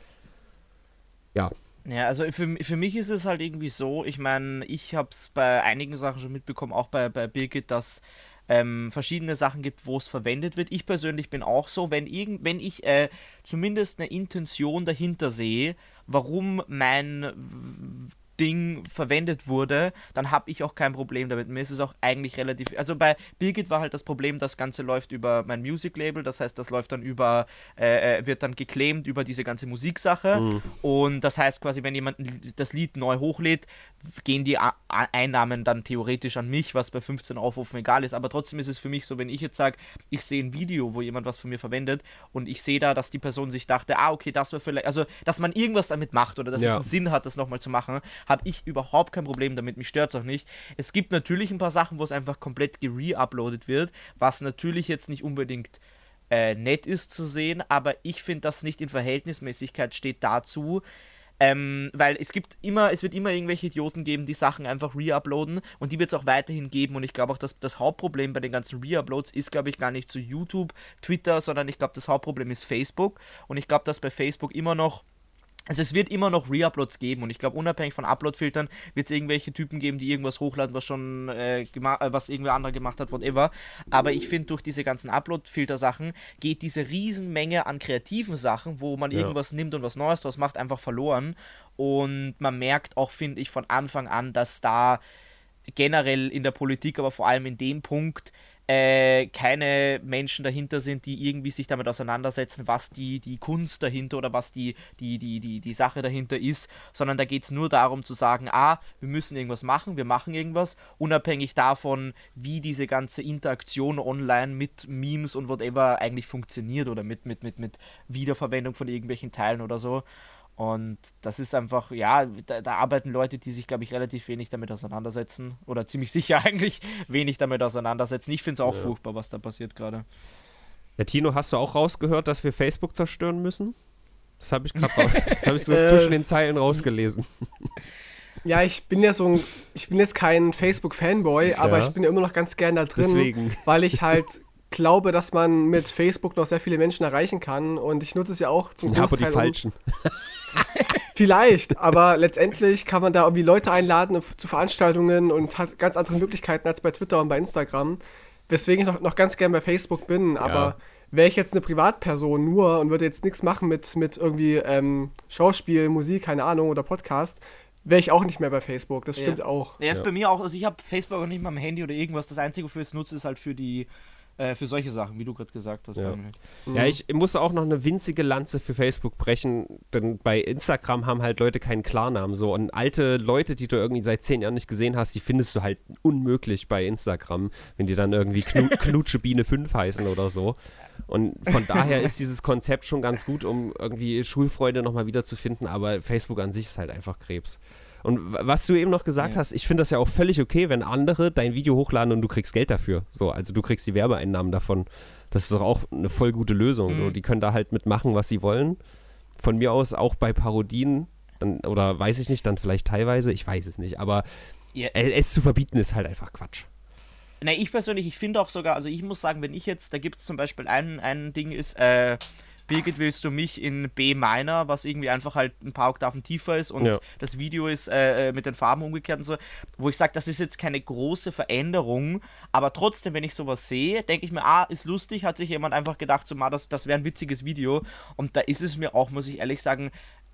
Ja. Ja, also für, für mich ist es halt irgendwie so, ich meine, ich habe es bei einigen Sachen schon mitbekommen, auch bei, bei Birgit, dass ähm, verschiedene Sachen gibt, wo es verwendet wird. Ich persönlich bin auch so, wenn, irgend, wenn ich äh, zumindest eine Intention dahinter sehe, warum mein Ding verwendet wurde, dann habe ich auch kein Problem damit. Mir ist es auch eigentlich relativ. Also bei Birgit war halt das Problem, das Ganze läuft über mein Music Label, das heißt, das läuft dann über, äh, äh, wird dann geclaimed über diese ganze Musiksache. Mhm. Und das heißt quasi, wenn jemand das Lied neu hochlädt, gehen die A Einnahmen dann theoretisch an mich, was bei 15 Aufrufen egal ist. Aber trotzdem ist es für mich so, wenn ich jetzt sage, ich sehe ein Video, wo jemand was von mir verwendet und ich sehe da, dass die Person sich dachte, ah, okay, das war vielleicht, also dass man irgendwas damit macht oder dass ja. es einen Sinn hat, das nochmal zu machen, habe ich überhaupt kein Problem damit, mich stört es auch nicht. Es gibt natürlich ein paar Sachen, wo es einfach komplett gere-uploadet wird, was natürlich jetzt nicht unbedingt äh, nett ist zu sehen, aber ich finde, das nicht in Verhältnismäßigkeit steht dazu, ähm, weil es gibt immer, es wird immer irgendwelche Idioten geben, die Sachen einfach re-uploaden und die wird es auch weiterhin geben. Und ich glaube auch, dass das Hauptproblem bei den ganzen Re-Uploads ist, glaube ich, gar nicht zu YouTube, Twitter, sondern ich glaube, das Hauptproblem ist Facebook. Und ich glaube, dass bei Facebook immer noch also es wird immer noch Reuploads geben und ich glaube, unabhängig von Upload-Filtern wird es irgendwelche Typen geben, die irgendwas hochladen, was schon äh, äh, was irgendwer anderer gemacht hat, whatever. Aber ich finde, durch diese ganzen Upload-Filter-Sachen geht diese Riesenmenge an kreativen Sachen, wo man ja. irgendwas nimmt und was Neues draus macht, einfach verloren. Und man merkt auch, finde ich, von Anfang an, dass da generell in der Politik, aber vor allem in dem Punkt, äh, keine Menschen dahinter sind, die irgendwie sich damit auseinandersetzen, was die, die Kunst dahinter oder was die, die, die, die, die Sache dahinter ist, sondern da geht es nur darum zu sagen, ah, wir müssen irgendwas machen, wir machen irgendwas, unabhängig davon, wie diese ganze Interaktion online mit Memes und whatever eigentlich funktioniert oder mit, mit, mit, mit Wiederverwendung von irgendwelchen Teilen oder so. Und das ist einfach, ja, da, da arbeiten Leute, die sich, glaube ich, relativ wenig damit auseinandersetzen. Oder ziemlich *laughs* sicher eigentlich wenig damit auseinandersetzen. Ich finde es auch ja. furchtbar, was da passiert gerade. Ja, Tino, hast du auch rausgehört, dass wir Facebook zerstören müssen? Das habe ich gerade *laughs* hab ich so äh. zwischen den Zeilen rausgelesen. *laughs* Ja, ich bin ja so ein, ich bin jetzt kein Facebook-Fanboy, aber ja. ich bin ja immer noch ganz gern da drin, Deswegen. weil ich halt glaube, dass man mit Facebook noch sehr viele Menschen erreichen kann und ich nutze es ja auch zum ja, Großteil. Aber die falschen. *laughs* Vielleicht, aber letztendlich kann man da irgendwie Leute einladen zu Veranstaltungen und hat ganz andere Möglichkeiten als bei Twitter und bei Instagram. Weswegen ich noch, noch ganz gern bei Facebook bin, aber ja. wäre ich jetzt eine Privatperson nur und würde jetzt nichts machen mit, mit irgendwie ähm, Schauspiel, Musik, keine Ahnung, oder Podcast, wäre ich auch nicht mehr bei Facebook. Das stimmt ja. auch. Ja, ist ja. bei mir auch. Also ich habe Facebook auch nicht mal am Handy oder irgendwas. Das Einzige, wofür ich es nutze, ist halt für die äh, für solche Sachen, wie du gerade gesagt hast. Ja. Mhm. ja, ich muss auch noch eine winzige Lanze für Facebook brechen, denn bei Instagram haben halt Leute keinen Klarnamen so und alte Leute, die du irgendwie seit zehn Jahren nicht gesehen hast, die findest du halt unmöglich bei Instagram, wenn die dann irgendwie Knu *laughs* Knutsche Biene 5 heißen oder so. Und von daher ist dieses Konzept schon ganz gut, um irgendwie Schulfreude nochmal wiederzufinden, aber Facebook an sich ist halt einfach Krebs. Und was du eben noch gesagt ja. hast, ich finde das ja auch völlig okay, wenn andere dein Video hochladen und du kriegst Geld dafür. So, also du kriegst die Werbeeinnahmen davon. Das ist doch auch eine voll gute Lösung. Mhm. So, die können da halt mitmachen, was sie wollen. Von mir aus auch bei Parodien, dann, oder weiß ich nicht, dann vielleicht teilweise, ich weiß es nicht, aber ja. es zu verbieten ist halt einfach Quatsch. Ne, ich persönlich, ich finde auch sogar, also ich muss sagen, wenn ich jetzt, da gibt es zum Beispiel ein, ein Ding ist, äh, Birgit, willst du mich in B minor, was irgendwie einfach halt ein paar Oktaven tiefer ist und ja. das Video ist äh, äh mit den Farben umgekehrt und so, wo ich sage, das ist jetzt keine große Veränderung, aber trotzdem, wenn ich sowas sehe, denke ich mir, ah, ist lustig, hat sich jemand einfach gedacht, so, mal, das, das wäre ein witziges Video und da ist es mir auch, muss ich ehrlich sagen,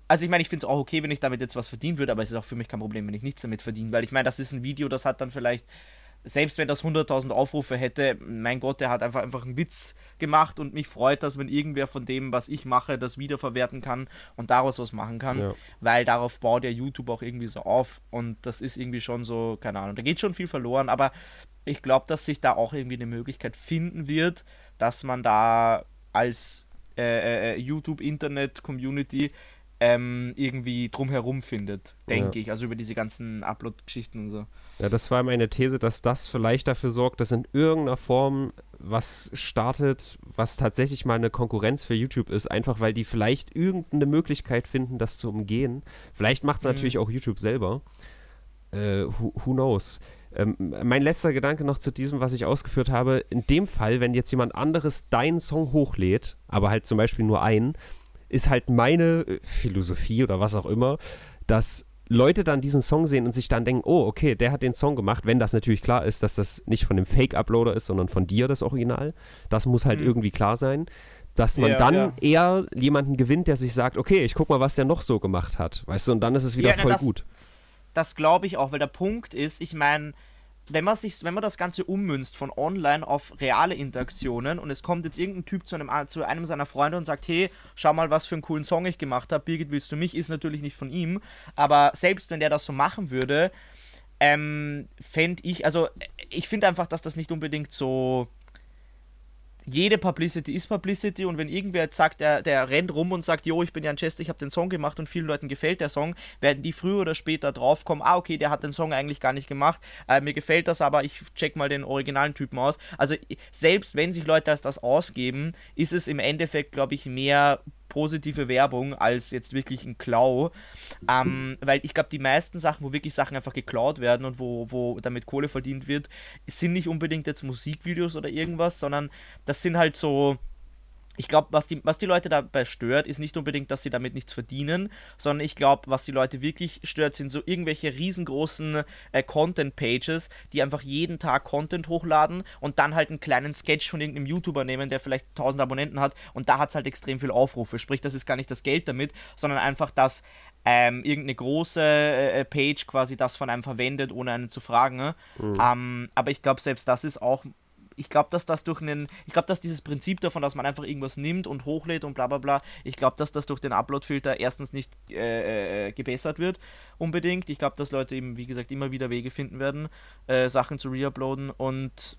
also ich meine, ich finde es auch okay, wenn ich damit jetzt was verdienen würde, aber es ist auch für mich kein Problem, wenn ich nichts damit verdiene, weil ich meine, das ist ein Video, das hat dann vielleicht selbst wenn das 100.000 Aufrufe hätte, mein Gott, der hat einfach, einfach einen Witz gemacht und mich freut das, wenn irgendwer von dem, was ich mache, das wiederverwerten kann und daraus was machen kann, ja. weil darauf baut ja YouTube auch irgendwie so auf und das ist irgendwie schon so, keine Ahnung, da geht schon viel verloren, aber ich glaube, dass sich da auch irgendwie eine Möglichkeit finden wird, dass man da als äh, äh, äh YouTube-Internet-Community ähm, irgendwie drumherum findet, denke ja. ich. Also über diese ganzen Upload-Geschichten und so. Ja, das war meine These, dass das vielleicht dafür sorgt, dass in irgendeiner Form was startet, was tatsächlich mal eine Konkurrenz für YouTube ist, einfach weil die vielleicht irgendeine Möglichkeit finden, das zu umgehen. Vielleicht macht es mhm. natürlich auch YouTube selber. Äh, who, who, knows? Ähm, mein letzter Gedanke noch zu diesem, was ich ausgeführt habe. In dem Fall, wenn jetzt jemand anderes deinen Song hochlädt, aber halt zum Beispiel nur einen, ist halt meine äh, Philosophie oder was auch immer, dass Leute dann diesen Song sehen und sich dann denken, oh, okay, der hat den Song gemacht, wenn das natürlich klar ist, dass das nicht von dem Fake-Uploader ist, sondern von dir das Original. Das muss halt mhm. irgendwie klar sein. Dass man ja, dann ja. eher jemanden gewinnt, der sich sagt, okay, ich guck mal, was der noch so gemacht hat. Weißt du, und dann ist es wieder ja, voll das, gut. Das glaube ich auch, weil der Punkt ist, ich meine, wenn man, sich, wenn man das Ganze ummünzt von online auf reale Interaktionen und es kommt jetzt irgendein Typ zu einem, zu einem seiner Freunde und sagt, hey, schau mal, was für einen coolen Song ich gemacht habe, Birgit, willst du mich? Ist natürlich nicht von ihm, aber selbst wenn der das so machen würde, ähm, fände ich, also ich finde einfach, dass das nicht unbedingt so jede Publicity ist Publicity und wenn irgendwer jetzt sagt, der, der rennt rum und sagt, jo, ich bin Jan Chester, ich habe den Song gemacht und vielen Leuten gefällt der Song, werden die früher oder später draufkommen, ah, okay, der hat den Song eigentlich gar nicht gemacht, äh, mir gefällt das, aber ich check mal den originalen Typen aus. Also selbst wenn sich Leute als das ausgeben, ist es im Endeffekt, glaube ich, mehr positive Werbung als jetzt wirklich ein Klau. Ähm, weil ich glaube, die meisten Sachen, wo wirklich Sachen einfach geklaut werden und wo, wo damit Kohle verdient wird, sind nicht unbedingt jetzt Musikvideos oder irgendwas, sondern das sind halt so ich glaube, was die, was die Leute dabei stört, ist nicht unbedingt, dass sie damit nichts verdienen, sondern ich glaube, was die Leute wirklich stört, sind so irgendwelche riesengroßen äh, Content-Pages, die einfach jeden Tag Content hochladen und dann halt einen kleinen Sketch von irgendeinem YouTuber nehmen, der vielleicht 1000 Abonnenten hat und da hat es halt extrem viel Aufrufe. Sprich, das ist gar nicht das Geld damit, sondern einfach, dass ähm, irgendeine große äh, äh Page quasi das von einem verwendet, ohne einen zu fragen. Ne? Mhm. Ähm, aber ich glaube, selbst das ist auch ich glaube, dass das durch einen, ich glaube, dass dieses Prinzip davon, dass man einfach irgendwas nimmt und hochlädt und bla bla bla, ich glaube, dass das durch den Upload-Filter erstens nicht äh, äh, gebessert wird, unbedingt. Ich glaube, dass Leute eben, wie gesagt, immer wieder Wege finden werden, äh, Sachen zu reuploaden und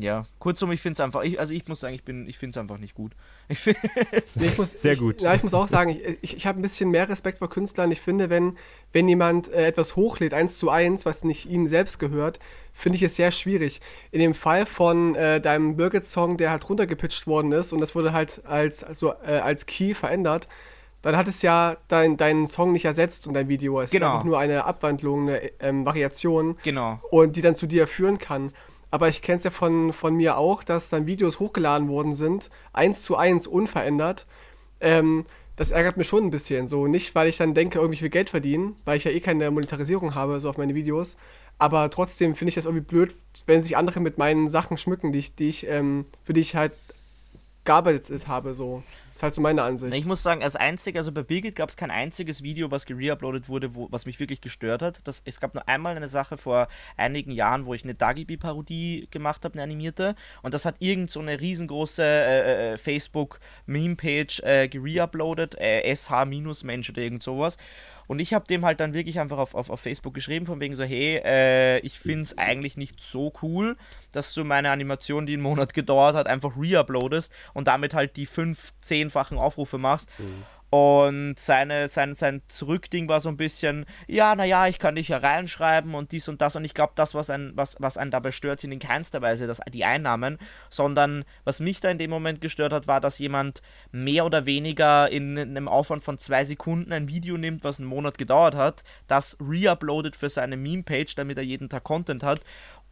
ja, kurzum, ich finde es einfach, ich, also ich muss sagen, ich, ich finde es einfach nicht gut. *laughs* Ich, nee, ich muss, Sehr gut. ja, ich muss auch sagen, ich, ich, ich habe ein bisschen mehr Respekt vor Künstlern. Ich finde, wenn, wenn jemand äh, etwas hochlädt, eins zu eins, was nicht ihm selbst gehört, finde ich es sehr schwierig. In dem Fall von äh, deinem Birgit-Song, der halt runtergepitcht worden ist und das wurde halt als, also, äh, als Key verändert, dann hat es ja dein, deinen Song nicht ersetzt und dein Video. Es genau. ist einfach nur eine Abwandlung, eine ähm, Variation. Genau. Und die dann zu dir führen kann. Aber ich kenne es ja von, von mir auch, dass dann Videos hochgeladen worden sind, eins zu eins unverändert. Ähm, das ärgert mich schon ein bisschen. So nicht, weil ich dann denke, irgendwie viel Geld verdienen, weil ich ja eh keine Monetarisierung habe, so auf meine Videos. Aber trotzdem finde ich das irgendwie blöd, wenn sich andere mit meinen Sachen schmücken, die ich, die ich, ähm, für die ich halt gearbeitet habe. So. Ist halt so meine Ansicht. Ich muss sagen, als einzig, also bei Birgit gab es kein einziges Video, was gereuploadet wurde, wo, was mich wirklich gestört hat. Das, es gab nur einmal eine Sache vor einigen Jahren, wo ich eine Dagibi-Parodie gemacht habe, eine animierte. Und das hat irgend so eine riesengroße äh, äh, Facebook-Meme-Page äh, gereuploadet, äh, SH-Mensch oder irgend sowas. Und ich habe dem halt dann wirklich einfach auf, auf, auf Facebook geschrieben, von wegen so, hey, äh, ich finde es eigentlich nicht so cool, dass du meine Animation, die einen Monat gedauert hat, einfach reuploadest und damit halt die fünf, zehnfachen Aufrufe machst. Mhm. Und seine, sein, sein Zurückding war so ein bisschen, ja, naja, ich kann dich ja reinschreiben und dies und das. Und ich glaube, das, was, ein, was, was einen dabei stört, sind in keinster Weise das, die Einnahmen, sondern was mich da in dem Moment gestört hat, war, dass jemand mehr oder weniger in einem Aufwand von zwei Sekunden ein Video nimmt, was einen Monat gedauert hat, das reuploadet für seine Meme-Page, damit er jeden Tag Content hat.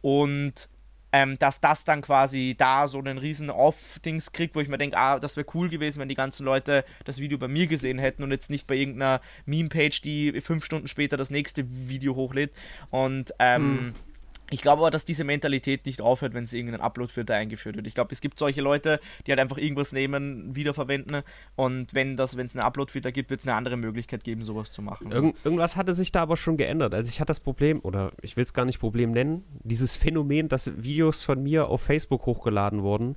Und ähm, dass das dann quasi da so einen riesen Off-Dings kriegt, wo ich mir denke, ah, das wäre cool gewesen, wenn die ganzen Leute das Video bei mir gesehen hätten und jetzt nicht bei irgendeiner Meme-Page, die fünf Stunden später das nächste Video hochlädt. Und ähm, mhm. Ich glaube aber, dass diese Mentalität nicht aufhört, wenn es irgendeinen Upload-Filter eingeführt wird. Ich glaube, es gibt solche Leute, die halt einfach irgendwas nehmen, wiederverwenden und wenn das, wenn es einen Upload-Filter gibt, wird es eine andere Möglichkeit geben, sowas zu machen. Irgend, irgendwas hatte sich da aber schon geändert. Also ich hatte das Problem, oder ich will es gar nicht Problem nennen, dieses Phänomen, dass Videos von mir auf Facebook hochgeladen wurden,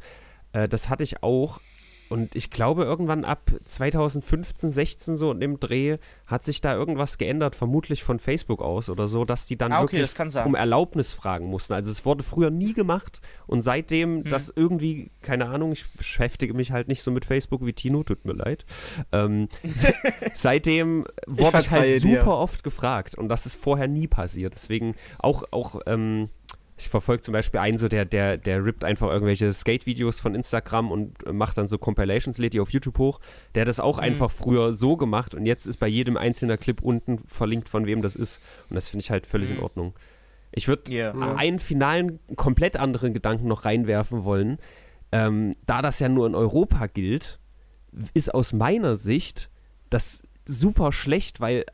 äh, das hatte ich auch und ich glaube, irgendwann ab 2015, 16 so und im Dreh hat sich da irgendwas geändert, vermutlich von Facebook aus oder so, dass die dann ah, okay, wirklich um Erlaubnis fragen mussten. Also es wurde früher nie gemacht und seitdem hm. das irgendwie, keine Ahnung, ich beschäftige mich halt nicht so mit Facebook wie Tino, tut mir leid. Ähm, *laughs* seitdem wurde ich, ich halt super dir. oft gefragt und das ist vorher nie passiert. Deswegen auch, auch ähm, ich verfolge zum Beispiel einen so, der, der, der rippt einfach irgendwelche Skate-Videos von Instagram und macht dann so Compilations, lädt die auf YouTube hoch. Der hat das auch mhm. einfach früher so gemacht und jetzt ist bei jedem einzelnen Clip unten verlinkt, von wem das ist. Und das finde ich halt völlig mhm. in Ordnung. Ich würde yeah. einen finalen, komplett anderen Gedanken noch reinwerfen wollen. Ähm, da das ja nur in Europa gilt, ist aus meiner Sicht das super schlecht, weil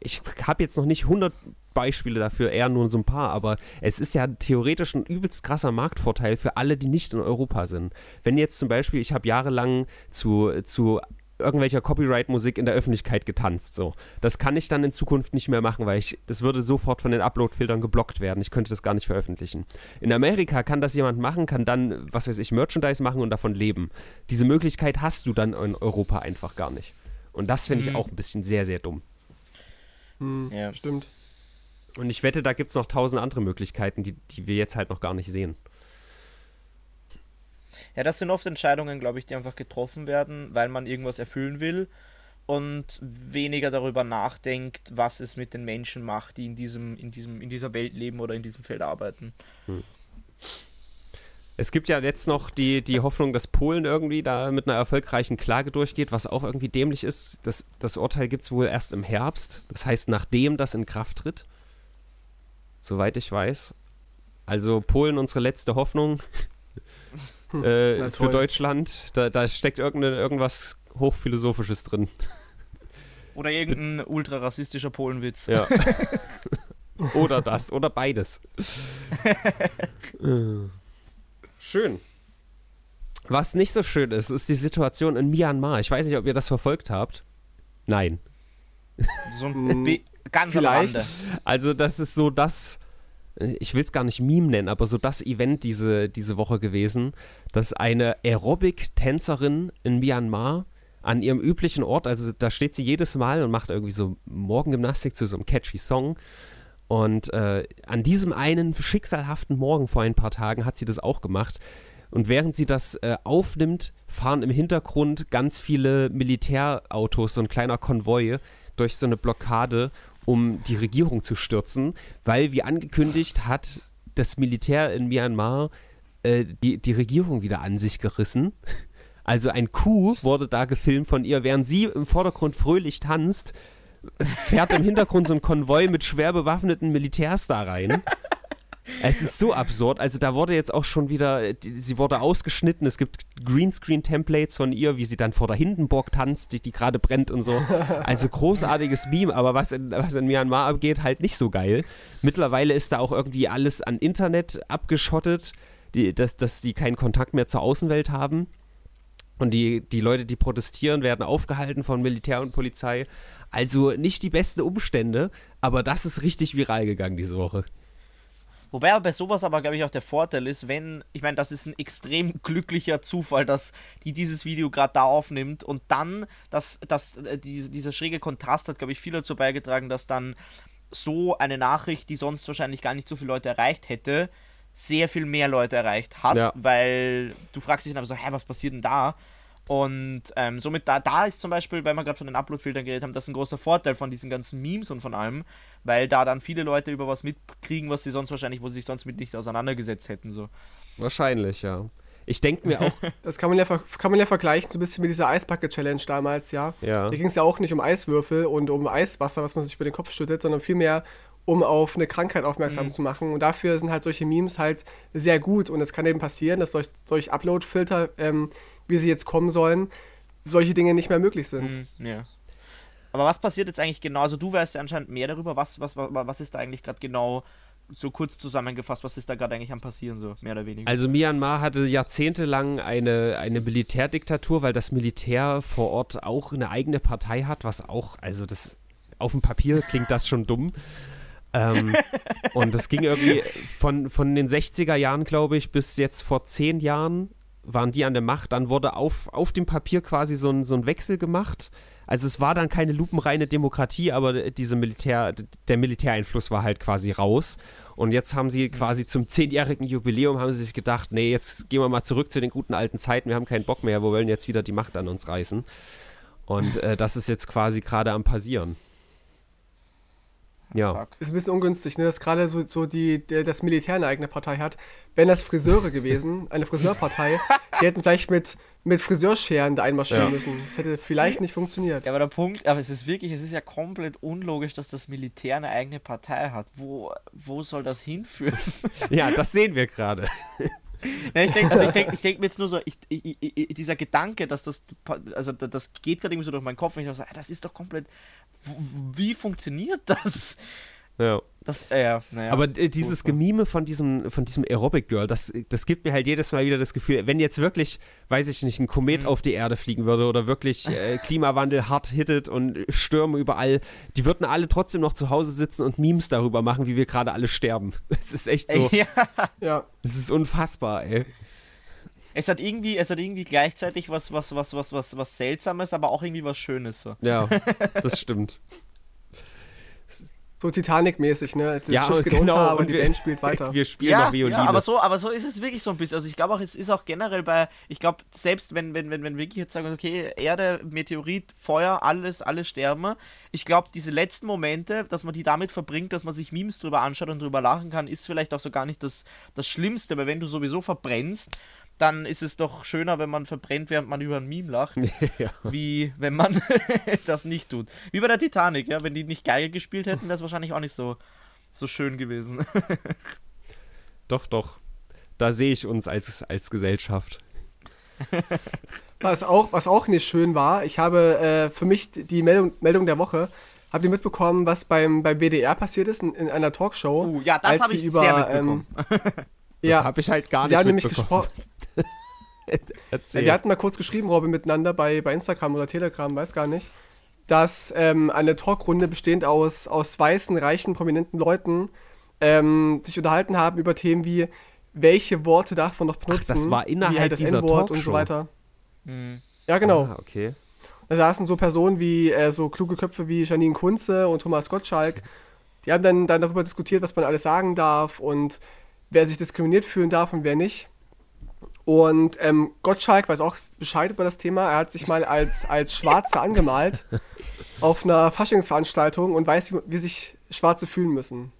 ich habe jetzt noch nicht 100 Beispiele dafür, eher nur so ein paar, aber es ist ja theoretisch ein übelst krasser Marktvorteil für alle, die nicht in Europa sind. Wenn jetzt zum Beispiel, ich habe jahrelang zu, zu irgendwelcher Copyright-Musik in der Öffentlichkeit getanzt. So. Das kann ich dann in Zukunft nicht mehr machen, weil ich, das würde sofort von den Upload-Filtern geblockt werden. Ich könnte das gar nicht veröffentlichen. In Amerika kann das jemand machen, kann dann, was weiß ich, Merchandise machen und davon leben. Diese Möglichkeit hast du dann in Europa einfach gar nicht. Und das finde ich mhm. auch ein bisschen sehr, sehr dumm. Hm, ja. Stimmt. Und ich wette, da gibt es noch tausend andere Möglichkeiten, die, die wir jetzt halt noch gar nicht sehen. Ja, das sind oft Entscheidungen, glaube ich, die einfach getroffen werden, weil man irgendwas erfüllen will und weniger darüber nachdenkt, was es mit den Menschen macht, die in, diesem, in, diesem, in dieser Welt leben oder in diesem Feld arbeiten. Hm. Es gibt ja jetzt noch die, die Hoffnung, dass Polen irgendwie da mit einer erfolgreichen Klage durchgeht, was auch irgendwie dämlich ist. Das, das Urteil gibt es wohl erst im Herbst. Das heißt, nachdem das in Kraft tritt soweit ich weiß. Also Polen unsere letzte Hoffnung. hm, äh, für Deutschland. Da, da steckt irgendwas Hochphilosophisches drin. Oder irgendein ultra rassistischer Polenwitz. Ja. *laughs* oder das, oder beides. schön. Was nicht so schön ist, ist die Situation in Myanmar. Ich weiß nicht, ob ihr das verfolgt habt. Nein. So ein Be ganz Vielleicht. Also, das ist so das, ich will es gar nicht Meme nennen, aber so das Event diese, diese Woche gewesen, dass eine Aerobic-Tänzerin in Myanmar an ihrem üblichen Ort, also da steht sie jedes Mal und macht irgendwie so Morgengymnastik zu so einem catchy Song. Und äh, an diesem einen schicksalhaften Morgen vor ein paar Tagen hat sie das auch gemacht. Und während sie das äh, aufnimmt, fahren im Hintergrund ganz viele Militärautos, so ein kleiner Konvoi durch so eine Blockade, um die Regierung zu stürzen, weil, wie angekündigt, hat das Militär in Myanmar äh, die, die Regierung wieder an sich gerissen. Also ein Coup wurde da gefilmt von ihr, während sie im Vordergrund fröhlich tanzt, fährt im Hintergrund so ein Konvoi mit schwer bewaffneten Militärs da rein. Es ist so absurd. Also da wurde jetzt auch schon wieder, sie wurde ausgeschnitten. Es gibt Greenscreen-Templates von ihr, wie sie dann vor der Hindenburg tanzt, die, die gerade brennt und so. Also großartiges Meme, aber was in, was in Myanmar abgeht, halt nicht so geil. Mittlerweile ist da auch irgendwie alles an Internet abgeschottet, die, dass, dass die keinen Kontakt mehr zur Außenwelt haben. Und die, die Leute, die protestieren, werden aufgehalten von Militär und Polizei. Also nicht die besten Umstände, aber das ist richtig viral gegangen diese Woche. Wobei aber bei sowas aber, glaube ich, auch der Vorteil ist, wenn, ich meine, das ist ein extrem *laughs* glücklicher Zufall, dass die dieses Video gerade da aufnimmt und dann, dass, dass äh, diese, dieser schräge Kontrast hat, glaube ich, viel dazu beigetragen, dass dann so eine Nachricht, die sonst wahrscheinlich gar nicht so viele Leute erreicht hätte, sehr viel mehr Leute erreicht hat, ja. weil du fragst dich dann so, hä, was passiert denn da? Und ähm, somit da, da ist zum Beispiel, weil wir gerade von den Upload-Filtern geredet haben, das ist ein großer Vorteil von diesen ganzen Memes und von allem, weil da dann viele Leute über was mitkriegen, was sie sonst wahrscheinlich, wo sie sich sonst mit nicht auseinandergesetzt hätten. So. Wahrscheinlich, ja. Ich denke mir auch. *laughs* Das kann man, ja, kann man ja vergleichen, so ein bisschen mit dieser Eisbucket-Challenge damals, ja. ja. Da ging es ja auch nicht um Eiswürfel und um Eiswasser, was man sich über den Kopf schüttet, sondern vielmehr um auf eine Krankheit aufmerksam mhm. zu machen. Und dafür sind halt solche Memes halt sehr gut. Und es kann eben passieren, dass durch, durch Upload-Filter, ähm, wie sie jetzt kommen sollen, solche Dinge nicht mehr möglich sind. Mhm, ja. Aber was passiert jetzt eigentlich genau? Also du weißt ja anscheinend mehr darüber. Was, was, was, was ist da eigentlich gerade genau so kurz zusammengefasst, was ist da gerade eigentlich am passieren, so mehr oder weniger? Also Myanmar hatte jahrzehntelang eine, eine Militärdiktatur, weil das Militär vor Ort auch eine eigene Partei hat, was auch, also das auf dem Papier klingt das schon dumm. ähm, *laughs* und das ging irgendwie von, von den 60er Jahren, glaube ich, bis jetzt vor zehn Jahren waren die an der Macht. Dann wurde auf, auf dem Papier quasi so ein, so ein Wechsel gemacht. Also es war dann keine lupenreine Demokratie, aber diese Militär, der Militäreinfluss war halt quasi raus. Und jetzt haben sie quasi zum zehnjährigen Jubiläum haben sie sich gedacht, nee, jetzt gehen wir mal zurück zu den guten alten Zeiten, wir haben keinen Bock mehr, wir wollen jetzt wieder die Macht an uns reißen. Und äh, das ist jetzt quasi gerade am passieren. Ja. Fuck. Ist ein bisschen ungünstig, ne? dass gerade so, so die, der, das Militär eine eigene Partei hat. Wären das Friseure gewesen, *laughs* eine Friseurpartei, die hätten vielleicht mit, mit Friseurscheren da einmarschieren ja. müssen. Das hätte vielleicht nicht funktioniert. Ja, aber der Punkt, aber es ist wirklich, es ist ja komplett unlogisch, dass das Militär eine eigene Partei hat. Wo, wo soll das hinführen? ja, das sehen wir gerade. *laughs* Ja, ich denke also denk, *laughs* ich denk mir jetzt nur so, ich, ich, ich, dieser Gedanke, dass das, also das geht gerade irgendwie so durch meinen Kopf und ich so, das ist doch komplett wie funktioniert das? Ja. Das, äh, ja, naja. Aber äh, dieses Gemime von diesem, von diesem Aerobic Girl, das, das gibt mir halt jedes Mal wieder das Gefühl, wenn jetzt wirklich, weiß ich nicht, ein Komet mhm. auf die Erde fliegen würde oder wirklich äh, *laughs* Klimawandel hart hittet und Stürme überall, die würden alle trotzdem noch zu Hause sitzen und Memes darüber machen, wie wir gerade alle sterben. *laughs* Es ist echt so. Ja. ja. Es ist unfassbar, ey. Es hat irgendwie, es hat irgendwie gleichzeitig was, was, was, was, was, was Seltsames, aber auch irgendwie was Schönes. So. Ja, *laughs* das stimmt. So Titanic-mäßig, ne? Das ja, Schiff geht genau, unter, aber die Band spielt *laughs* weiter. Wir spielen ja, Violine. Ja, aber so, aber so ist es wirklich so ein bisschen. Also ich glaube auch, es ist auch generell bei, ich glaube, selbst wenn, wenn, wenn, wenn wirklich jetzt sagen, okay, Erde, Meteorit, Feuer, alles, alles sterben, ich glaube, diese letzten Momente, dass man die damit verbringt, dass man sich Memes drüber anschaut und drüber lachen kann, ist vielleicht auch so gar nicht das, das Schlimmste, weil wenn du sowieso verbrennst, dann ist es doch schöner, wenn man verbrennt, während man über ein Meme lacht, *laughs* ja. wie wenn man *laughs* das nicht tut. Wie bei der Titanic, ja, wenn die nicht Geige gespielt hätten, wäre es wahrscheinlich auch nicht so, so schön gewesen. *laughs* doch, doch. da sehe ich uns als, als Gesellschaft. Was auch, was auch nicht schön war, ich habe äh, für mich die Meldung, Meldung der Woche, habt ihr mitbekommen, was beim, beim WDR passiert ist in, in einer Talkshow? Uh, ja, das habe ich über, sehr mitbekommen. Ähm, ja, das habe ich halt gar sie nicht haben nämlich gesprochen. wir hatten mal kurz geschrieben, Robin, miteinander bei, bei Instagram oder Telegram, weiß gar nicht, dass ähm, eine Talkrunde bestehend aus, aus weißen, reichen, prominenten Leuten ähm, sich unterhalten haben über Themen wie, welche Worte darf man noch benutzen? Ach, das war innerhalb wie halt das N-Wort und so weiter. Mhm. Ja, genau. Ah, okay. Da saßen so Personen wie, äh, so kluge Köpfe wie Janine Kunze und Thomas Gottschalk. Die haben dann, dann darüber diskutiert, was man alles sagen darf und wer sich diskriminiert fühlen darf und wer nicht. Und ähm, Gottschalk weiß auch Bescheid über das Thema. Er hat sich mal als, als Schwarze angemalt *laughs* auf einer Faschingsveranstaltung und weiß, wie, wie sich Schwarze fühlen müssen.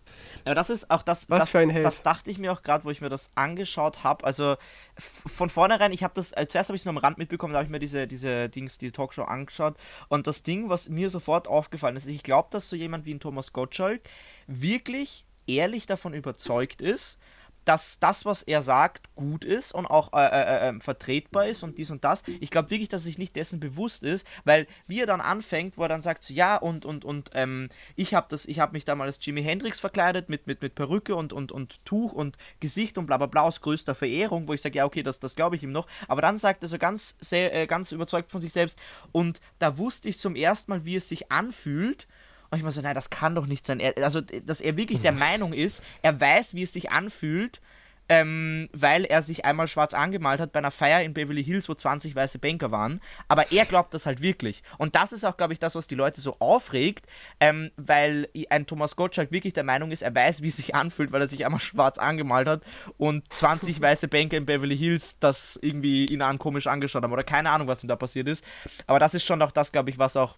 Ja, das ist auch das, Was das, für ein Held. das dachte ich mir auch gerade, wo ich mir das angeschaut habe. Also von vornherein, ich habe das, äh, zuerst habe ich es nur am Rand mitbekommen, da habe ich mir diese, diese Dings, die Talkshow angeschaut. Und das Ding, was mir sofort aufgefallen ist, ich glaube, dass so jemand wie ein Thomas Gottschalk wirklich ehrlich davon überzeugt ist, dass das, was er sagt, gut ist und auch äh, äh, äh, vertretbar ist und dies und das. Ich glaube wirklich, dass er sich nicht dessen bewusst ist, weil wie er dann anfängt, wo er dann sagt, so, ja und und und ähm, ich habe das, ich habe mich damals als Jimi Hendrix verkleidet mit mit mit Perücke und und und Tuch und Gesicht und bla bla bla aus größter Verehrung, wo ich sage, ja okay, das das glaube ich ihm noch. Aber dann sagt er so ganz sehr, äh, ganz überzeugt von sich selbst und da wusste ich zum ersten Mal, wie es sich anfühlt und ich war so, nein, das kann doch nicht sein. Er, also, dass er wirklich der Meinung ist, er weiß, wie es sich anfühlt, ähm, weil er sich einmal schwarz angemalt hat bei einer Feier in Beverly Hills, wo 20 weiße Banker waren. Aber er glaubt das halt wirklich. Und das ist auch, glaube ich, das, was die Leute so aufregt, ähm, weil ein Thomas Gottschalk wirklich der Meinung ist, er weiß, wie es sich anfühlt, weil er sich einmal schwarz angemalt hat und 20 *laughs* weiße Banker in Beverly Hills das irgendwie ihn an komisch angeschaut haben oder keine Ahnung, was ihm da passiert ist. Aber das ist schon auch das, glaube ich, was auch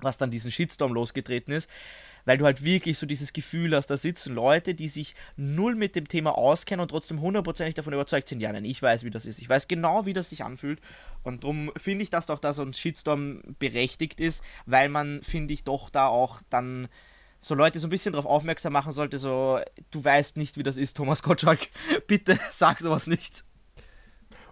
was dann diesen Shitstorm losgetreten ist, weil du halt wirklich so dieses Gefühl hast, da sitzen Leute, die sich null mit dem Thema auskennen und trotzdem hundertprozentig davon überzeugt sind, ja, nein, ich weiß, wie das ist, ich weiß genau, wie das sich anfühlt. Und darum finde ich, dass doch da so ein Shitstorm berechtigt ist, weil man, finde ich, doch da auch dann so Leute so ein bisschen darauf aufmerksam machen sollte, so, du weißt nicht, wie das ist, Thomas Gottschalk, *laughs* bitte sag sowas nicht.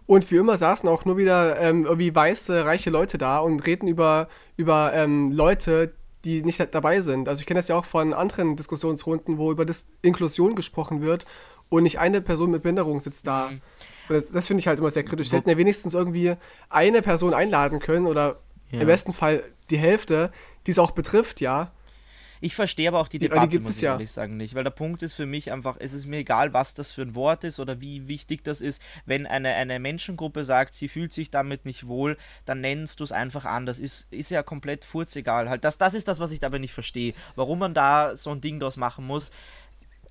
Und wie immer saßen auch nur wieder ähm, irgendwie weiße, reiche Leute da und reden über, über ähm, Leute, die nicht dabei sind. Also ich kenne das ja auch von anderen Diskussionsrunden, wo über Dis Inklusion gesprochen wird und nicht eine Person mit Behinderung sitzt da. Mhm. Das, das finde ich halt immer sehr kritisch. Sie hätten ja wenigstens irgendwie eine Person einladen können oder ja. im besten Fall die Hälfte, die es auch betrifft, ja. Ich verstehe aber auch die Debatte, die muss ich ja. ehrlich sagen, nicht. Weil der Punkt ist für mich einfach, es ist mir egal, was das für ein Wort ist oder wie wichtig das ist. Wenn eine, eine Menschengruppe sagt, sie fühlt sich damit nicht wohl, dann nennst du es einfach an. Das ist, ist ja komplett furzegal. Halt, das, das ist das, was ich dabei nicht verstehe. Warum man da so ein Ding draus machen muss.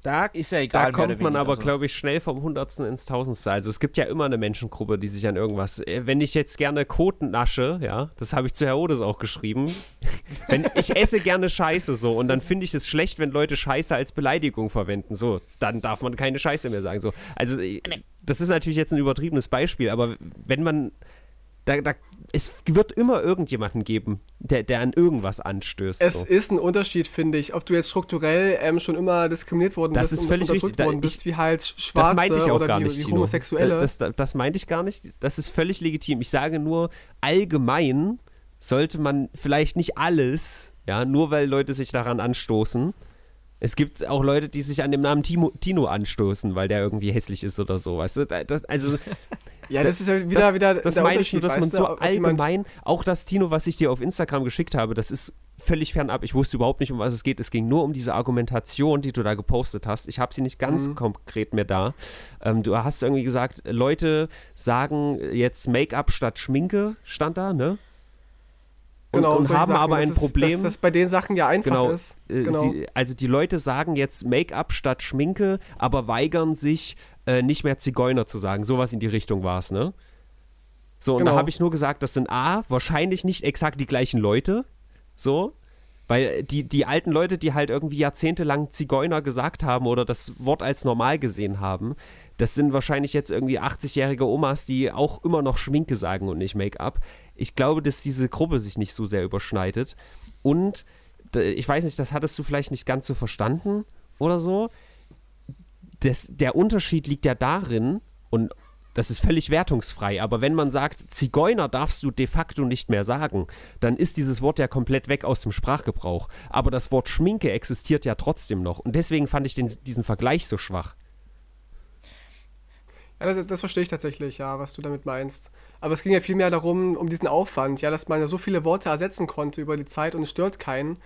Da, ist ja egal, da kommt man aber, so. glaube ich, schnell vom Hundertsten ins Tausendste. Also es gibt ja immer eine Menschengruppe, die sich an irgendwas. Äh, wenn ich jetzt gerne Koten nasche, ja, das habe ich zu Herodes auch geschrieben. *laughs* wenn ich esse gerne Scheiße so und dann finde ich es schlecht, wenn Leute Scheiße als Beleidigung verwenden. So, dann darf man keine Scheiße mehr sagen. So, also äh, das ist natürlich jetzt ein übertriebenes Beispiel, aber wenn man da, da, es wird immer irgendjemanden geben, der, der an irgendwas anstößt. Es so. ist ein Unterschied, finde ich, ob du jetzt strukturell ähm, schon immer diskriminiert worden das bist ist völlig unterdrückt richtig. worden bist, ich, wie halt Schwarze das meinte ich auch oder gar wie, nicht, wie. Homosexuelle. Das, das, das meinte ich gar nicht. Das ist völlig legitim. Ich sage nur, allgemein sollte man vielleicht nicht alles, ja, nur weil Leute sich daran anstoßen, es gibt auch Leute, die sich an dem Namen Timo, Tino anstoßen, weil der irgendwie hässlich ist oder so. Weißt du? Das, also. Ja, das ist ja wieder, das, wieder das der meine ich nur, dass man so allgemein, auch das Tino, was ich dir auf Instagram geschickt habe, das ist völlig fernab. Ich wusste überhaupt nicht, um was es geht. Es ging nur um diese Argumentation, die du da gepostet hast. Ich habe sie nicht ganz mhm. konkret mehr da. Ähm, du hast irgendwie gesagt, Leute sagen jetzt Make-up statt Schminke, stand da, ne? Genau, und, und haben Sachen, aber ein das Problem. Ist, dass das bei den Sachen ja einfach genau, ist. Äh, genau. Sie, also die Leute sagen jetzt Make-up statt Schminke, aber weigern sich äh, nicht mehr Zigeuner zu sagen. Sowas in die Richtung war es, ne? So, und genau. da habe ich nur gesagt, das sind A, wahrscheinlich nicht exakt die gleichen Leute. So. Weil die, die alten Leute, die halt irgendwie jahrzehntelang Zigeuner gesagt haben oder das Wort als normal gesehen haben, das sind wahrscheinlich jetzt irgendwie 80-jährige Omas, die auch immer noch Schminke sagen und nicht Make-up. Ich glaube, dass diese Gruppe sich nicht so sehr überschneidet. Und ich weiß nicht, das hattest du vielleicht nicht ganz so verstanden oder so. Das, der Unterschied liegt ja darin, Und das ist völlig wertungsfrei. Aber wenn man sagt, Zigeuner darfst du de facto nicht mehr sagen, dann ist dieses Wort ja komplett weg aus dem Sprachgebrauch. Aber das Wort Schminke existiert ja trotzdem noch. Und deswegen fand ich den, diesen Vergleich so schwach. Ja, das, das, verstehe ich tatsächlich, ja, was du damit meinst. Aber es ging ja vielmehr darum, um diesen Aufwand, ja, dass man ja so viele Worte ersetzen konnte über die Zeit und es stört keinen.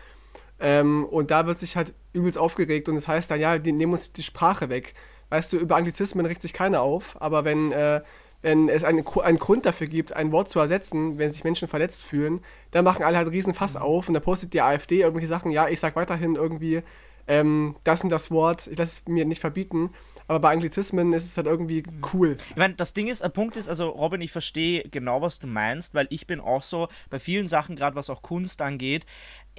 Ähm, und da wird sich halt übelst aufgeregt und es das heißt dann, ja, die nehmen uns die Sprache weg. Weißt du, über Anglizismen regt sich keiner auf, aber wenn, äh, wenn es einen, einen Grund dafür gibt, ein Wort zu ersetzen, wenn sich Menschen verletzt fühlen, dann machen alle halt riesen Fass mhm. auf und dann postet die AfD irgendwelche Sachen, ja, ich sag weiterhin irgendwie ähm, das und das Wort, ich lasse es mir nicht verbieten. Aber bei Anglizismen ist es halt irgendwie cool. Ich meine, das Ding ist, ein Punkt ist, also Robin, ich verstehe genau, was du meinst, weil ich bin auch so, bei vielen Sachen, gerade was auch Kunst angeht,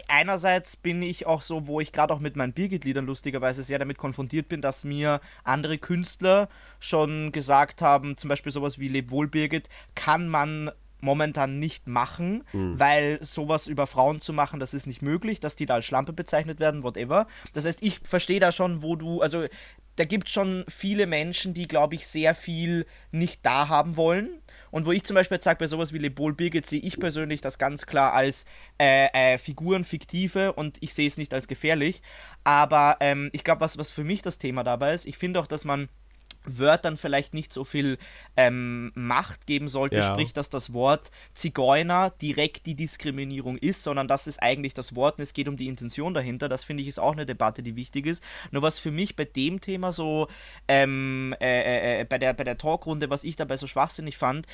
einerseits bin ich auch so, wo ich gerade auch mit meinen Birgit-Liedern lustigerweise sehr damit konfrontiert bin, dass mir andere Künstler schon gesagt haben, zum Beispiel sowas wie Leb wohl Birgit, kann man momentan nicht machen, mhm. weil sowas über Frauen zu machen, das ist nicht möglich, dass die da als Schlampe bezeichnet werden, whatever. Das heißt, ich verstehe da schon, wo du, also da gibt es schon viele Menschen, die, glaube ich, sehr viel nicht da haben wollen. Und wo ich zum Beispiel sage, bei sowas wie Lebol Birgit sehe ich persönlich das ganz klar als äh, äh, Figuren fiktive und ich sehe es nicht als gefährlich. Aber ähm, ich glaube, was, was für mich das Thema dabei ist, ich finde auch, dass man Wörtern vielleicht nicht so viel ähm, Macht geben sollte, ja. sprich, dass das Wort Zigeuner direkt die Diskriminierung ist, sondern das ist eigentlich das Wort und es geht um die Intention dahinter. Das finde ich ist auch eine Debatte, die wichtig ist. Nur was für mich bei dem Thema so, ähm, äh, äh, äh bei, der, bei der Talkrunde, was ich dabei so schwachsinnig fand,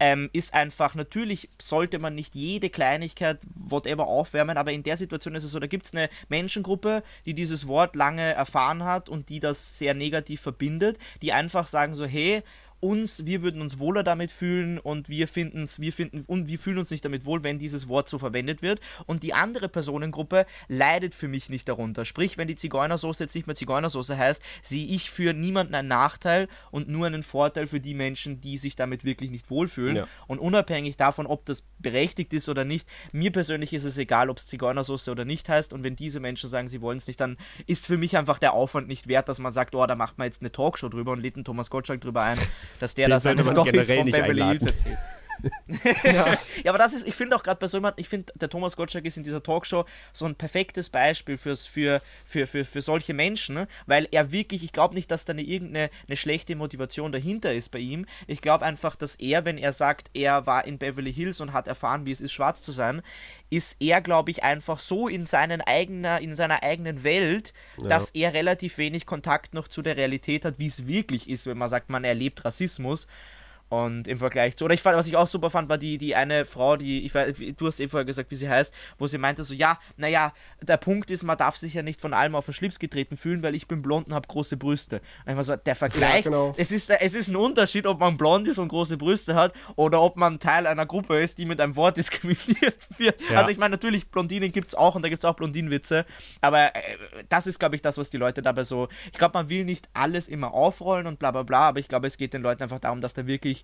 ähm, ist einfach, natürlich sollte man nicht jede Kleinigkeit, whatever, aufwärmen, aber in der Situation ist es so, da gibt es eine Menschengruppe, die dieses Wort lange erfahren hat und die das sehr negativ verbindet, die einfach sagen so, hey, uns, wir würden uns wohler damit fühlen und wir finden es, wir finden und wir fühlen uns nicht damit wohl, wenn dieses Wort so verwendet wird. Und die andere Personengruppe leidet für mich nicht darunter. Sprich, wenn die Zigeunersoße jetzt nicht mehr Zigeunersoße heißt, sehe ich für niemanden einen Nachteil und nur einen Vorteil für die Menschen, die sich damit wirklich nicht wohlfühlen. Ja. Und unabhängig davon, ob das berechtigt ist oder nicht, mir persönlich ist es egal, ob es Zigeunersoße oder nicht heißt. Und wenn diese Menschen sagen, sie wollen es nicht, dann ist für mich einfach der Aufwand nicht wert, dass man sagt, oh, da macht man jetzt eine Talkshow drüber und lädt einen Thomas Gottschalk drüber ein dass der Den da seine Storys von Beverly Hills erzählt. *laughs* ja. ja, aber das ist, ich finde auch gerade bei so jemandem, ich finde, der Thomas Gottschalk ist in dieser Talkshow so ein perfektes Beispiel fürs, für, für, für, für solche Menschen, ne? weil er wirklich, ich glaube nicht, dass da eine, irgendeine eine schlechte Motivation dahinter ist bei ihm. Ich glaube einfach, dass er, wenn er sagt, er war in Beverly Hills und hat erfahren, wie es ist, schwarz zu sein, ist er, glaube ich, einfach so in, seinen eigener, in seiner eigenen Welt, ja. dass er relativ wenig Kontakt noch zu der Realität hat, wie es wirklich ist, wenn man sagt, man erlebt Rassismus. Und im Vergleich zu, oder ich fand, was ich auch super fand, war die, die eine Frau, die, ich weiß, du hast eh vorher gesagt, wie sie heißt, wo sie meinte so, ja, naja, der Punkt ist, man darf sich ja nicht von allem auf den Schlips getreten fühlen, weil ich bin blond und habe große Brüste. Einfach so, der Vergleich, ja, genau. es, ist, es ist ein Unterschied, ob man blond ist und große Brüste hat oder ob man Teil einer Gruppe ist, die mit einem Wort *laughs* diskriminiert wird. Ja. Also ich meine, natürlich, Blondinen gibt es auch und da gibt es auch Blondinenwitze, aber äh, das ist, glaube ich, das, was die Leute dabei so, ich glaube, man will nicht alles immer aufrollen und bla bla bla, aber ich glaube, es geht den Leuten einfach darum, dass da wirklich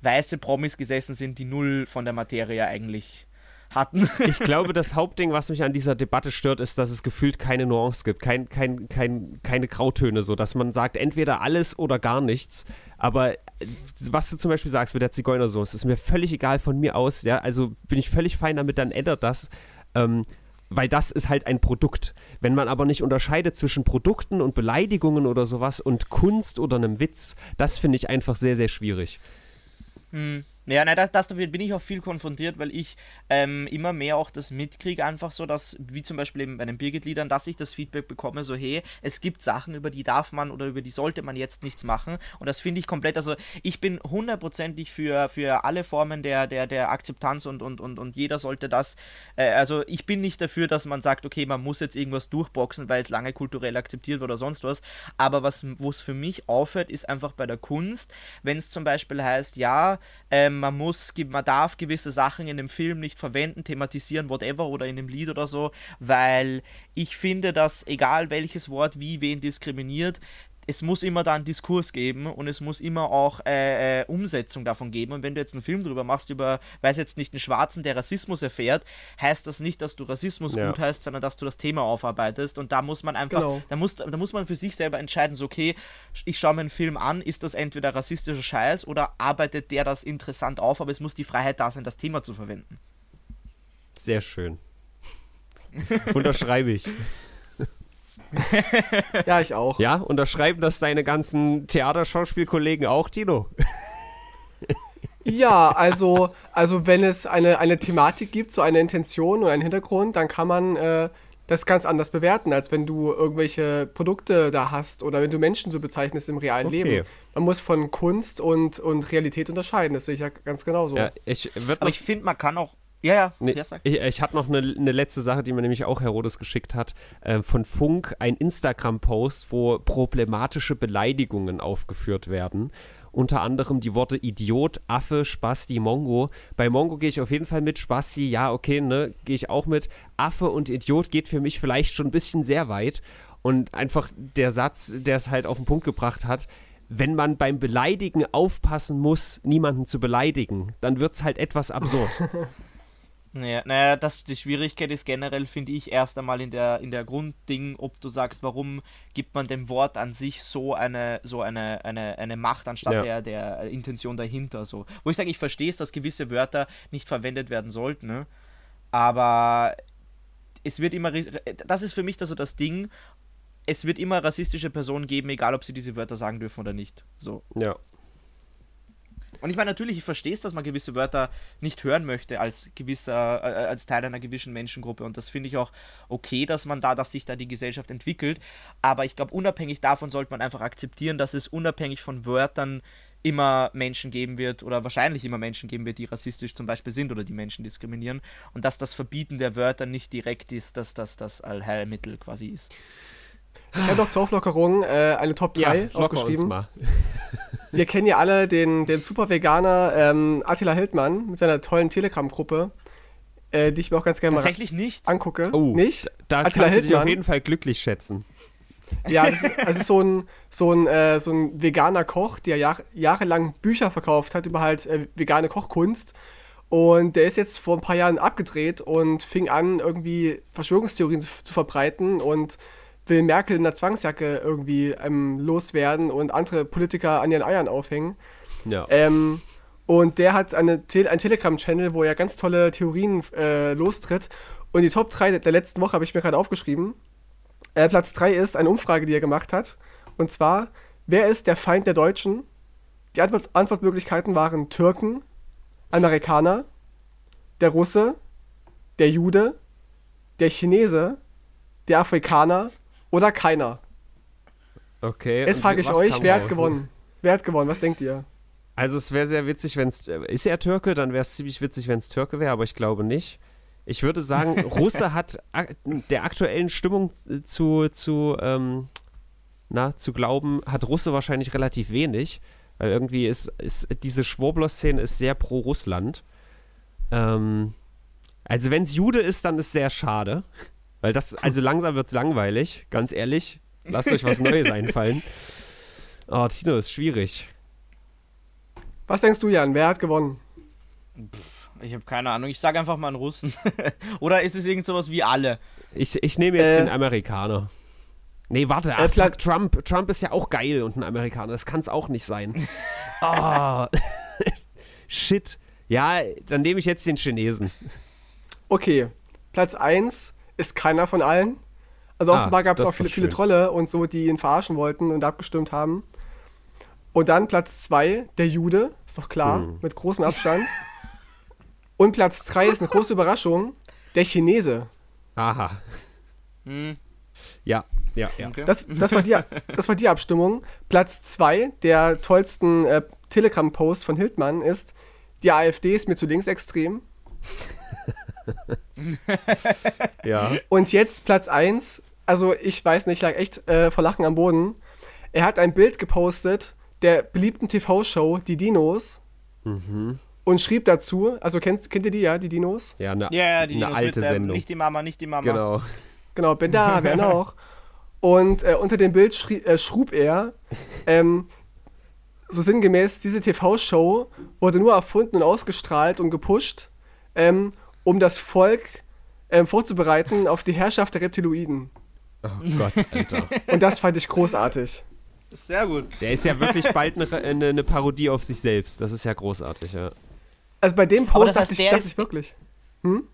weiße Promis gesessen sind, die null von der Materie eigentlich hatten. *laughs* ich glaube, das Hauptding, was mich an dieser Debatte stört, ist, dass es gefühlt keine Nuance gibt, kein, kein, kein, keine Grautöne, so dass man sagt, entweder alles oder gar nichts. Aber äh, was du zum Beispiel sagst mit der Zigeunersoße, ist mir völlig egal von mir aus. Ja, also bin ich völlig fein damit, dann ändert das. Ähm, weil das ist halt ein Produkt. Wenn man aber nicht unterscheidet zwischen Produkten und Beleidigungen oder sowas und Kunst oder einem Witz, das finde ich einfach sehr, sehr schwierig. Hm. Ja, nein, das, das, damit bin ich auch viel konfrontiert, weil ich ähm, immer mehr auch das mitkriege, einfach so, dass, wie zum Beispiel eben bei den Birgit-Liedern, dass ich das Feedback bekomme, so, hey, es gibt Sachen, über die darf man oder über die sollte man jetzt nichts machen. Und das finde ich komplett, also ich bin hundertprozentig für, für alle Formen der, der, der Akzeptanz und, und, und, und jeder sollte das, äh, also ich bin nicht dafür, dass man sagt, okay, man muss jetzt irgendwas durchboxen, weil es lange kulturell akzeptiert oder sonst was. Aber was, wo es für mich aufhört, ist einfach bei der Kunst, wenn es zum Beispiel heißt, ja, ähm, man muss, man darf gewisse Sachen in dem Film nicht verwenden, thematisieren, whatever, oder in dem Lied oder so, weil ich finde, dass egal welches Wort wie wen diskriminiert, es muss immer da einen Diskurs geben und es muss immer auch äh, äh, Umsetzung davon geben. Und wenn du jetzt einen Film drüber machst, über, weiß jetzt nicht, einen Schwarzen, der Rassismus erfährt, heißt das nicht, dass du Rassismus ja. gut heißt, sondern dass du das Thema aufarbeitest. Und da muss man einfach, genau. da, muss, da muss man für sich selber entscheiden, so, okay, ich schaue mir einen Film an, ist das entweder rassistischer Scheiß oder arbeitet der das interessant auf, aber es muss die Freiheit da sein, das Thema zu verwenden. Sehr schön. Unterschreibe ich. *laughs* ja, ich auch. Ja, unterschreiben das deine ganzen Theaterschauspielkollegen auch, Tino? ja, also, also wenn es eine, eine Thematik gibt, so eine Intention und einen Hintergrund, dann kann man äh, das ganz anders bewerten, als wenn du irgendwelche Produkte da hast oder wenn du Menschen so bezeichnest im realen okay. Leben. Man muss von Kunst und, und Realität unterscheiden, das sehe ich ja ganz genauso. Ja, ich Aber ich finde, man kann auch ja, ja. Nee, ich ich habe noch eine, eine, letzte Sache, die mir nämlich auch Herodes geschickt hat. Äh, von Funk, ein Instagram-Post, wo problematische Beleidigungen aufgeführt werden. Unter anderem die Worte Idiot, Affe, Spasti, Mongo. Bei Mongo gehe ich auf jeden Fall mit. Spasti, ja, okay, ne, gehe ich auch mit. Affe und Idiot geht für mich vielleicht schon ein bisschen sehr weit. Und einfach der Satz, der es halt auf den Punkt gebracht hat, wenn man beim Beleidigen aufpassen muss, niemanden zu beleidigen, dann wird es halt etwas absurd. *laughs* Naja, naja das, die Schwierigkeit ist generell, finde ich, erst einmal in der, in der Grundding, ob du sagst, warum gibt man dem Wort an sich so eine, so eine, eine, eine Macht anstatt ja. der, der Intention dahinter. So. Wo ich sage, ich verstehe es, dass gewisse Wörter nicht verwendet werden sollten, ne? aber es wird immer, das ist für mich da so das Ding, es wird immer rassistische Personen geben, egal ob sie diese Wörter sagen dürfen oder nicht. So. Ja. Und ich meine, natürlich, ich verstehe es, dass man gewisse Wörter nicht hören möchte als gewisser, äh, als Teil einer gewissen Menschengruppe. Und das finde ich auch okay, dass man da, dass sich da die Gesellschaft entwickelt. Aber ich glaube, unabhängig davon sollte man einfach akzeptieren, dass es unabhängig von Wörtern immer Menschen geben wird oder wahrscheinlich immer Menschen geben wird, die rassistisch zum Beispiel sind oder die Menschen diskriminieren und dass das Verbieten der Wörter nicht direkt ist, dass das das Allheilmittel quasi ist. Ich habe noch zur Auflockerung äh, eine Top 3 ja, aufgeschrieben. *laughs* Wir kennen ja alle den, den super Veganer ähm, Attila Hildmann mit seiner tollen Telegram-Gruppe, äh, die ich mir auch ganz gerne mal Tatsächlich nicht. angucke. Oh, nicht? Da Attila kannst Hildmann. du dich auf jeden Fall glücklich schätzen. Ja, das ist, das ist so, ein, so, ein, äh, so ein veganer Koch, der Jahr, jahrelang Bücher verkauft hat über halt äh, vegane Kochkunst. Und der ist jetzt vor ein paar Jahren abgedreht und fing an, irgendwie Verschwörungstheorien zu, zu verbreiten und will Merkel in der Zwangsjacke irgendwie ähm, loswerden und andere Politiker an ihren Eiern aufhängen. Ja. Ähm, und der hat eine Te einen Telegram-Channel, wo er ganz tolle Theorien äh, lostritt. Und die Top 3 der letzten Woche habe ich mir gerade aufgeschrieben. Äh, Platz 3 ist eine Umfrage, die er gemacht hat. Und zwar, wer ist der Feind der Deutschen? Die Antwort Antwortmöglichkeiten waren Türken, Amerikaner, der Russe, der Jude, der Chinese, der Afrikaner oder keiner? Okay. Jetzt frage ich euch, wer hat gewonnen? Wer hat gewonnen? Was denkt ihr? Also es wäre sehr witzig, wenn es. Äh, ist er Türke? Dann wäre es ziemlich witzig, wenn es Türke wäre, aber ich glaube nicht. Ich würde sagen, *laughs* Russe hat der aktuellen Stimmung zu, zu, ähm, na, zu glauben, hat Russe wahrscheinlich relativ wenig. Weil irgendwie ist, ist diese Schwurbler-Szene ist sehr pro Russland. Ähm, also wenn es Jude ist, dann ist es sehr schade. Weil das, also langsam wird es langweilig, ganz ehrlich. Lasst euch was Neues *laughs* einfallen. Oh, Tino, ist schwierig. Was denkst du, Jan? Wer hat gewonnen? Pff, ich habe keine Ahnung. Ich sage einfach mal einen Russen. *laughs* Oder ist es irgend sowas wie alle? Ich, ich nehme jetzt äh, den Amerikaner. Nee, warte, äh, ach, Trump, Trump ist ja auch geil und ein Amerikaner. Das kann es auch nicht sein. *laughs* oh, shit. Ja, dann nehme ich jetzt den Chinesen. Okay, Platz 1 ist keiner von allen. Also ah, offenbar gab es auch viele, viele Trolle und so, die ihn verarschen wollten und abgestimmt haben. Und dann Platz 2, der Jude, ist doch klar, hm. mit großem Abstand. und Platz 3 ist eine große Überraschung, der Chinese. Aha. Hm. Ja, ja, ja. Okay. Das, das, war die, *laughs* das war die Abstimmung. Platz 2 der tollsten äh, Telegram-Post von Hildmann ist, die AfD ist mir zu linksextrem. *laughs* ja. Und jetzt Platz 1. Also, ich weiß nicht, ich lag echt äh, vor Lachen am Boden. Er hat ein Bild gepostet der beliebten TV-Show Die Dinos. Mhm. Und schrieb dazu, also kennt, kennt ihr die ja, die Dinos? Ja, eine, ja, die eine Dinos alte mit, Sendung. Nicht die Mama, nicht die Mama. Genau. Genau, bin da, *laughs* wer noch? Und äh, unter dem Bild schrie, äh, schrub er, ähm, so sinngemäß, diese TV-Show wurde nur erfunden und ausgestrahlt und gepusht, ähm, um das Volk ähm, vorzubereiten auf die Herrschaft der Reptiloiden. Oh Gott, Alter. Und das fand ich großartig. Sehr gut. Der ist ja wirklich bald eine, eine, eine Parodie auf sich selbst. Das ist ja großartig, ja. Also bei dem Aber Post das heißt, dachte ich, dachte ist- ich wirklich.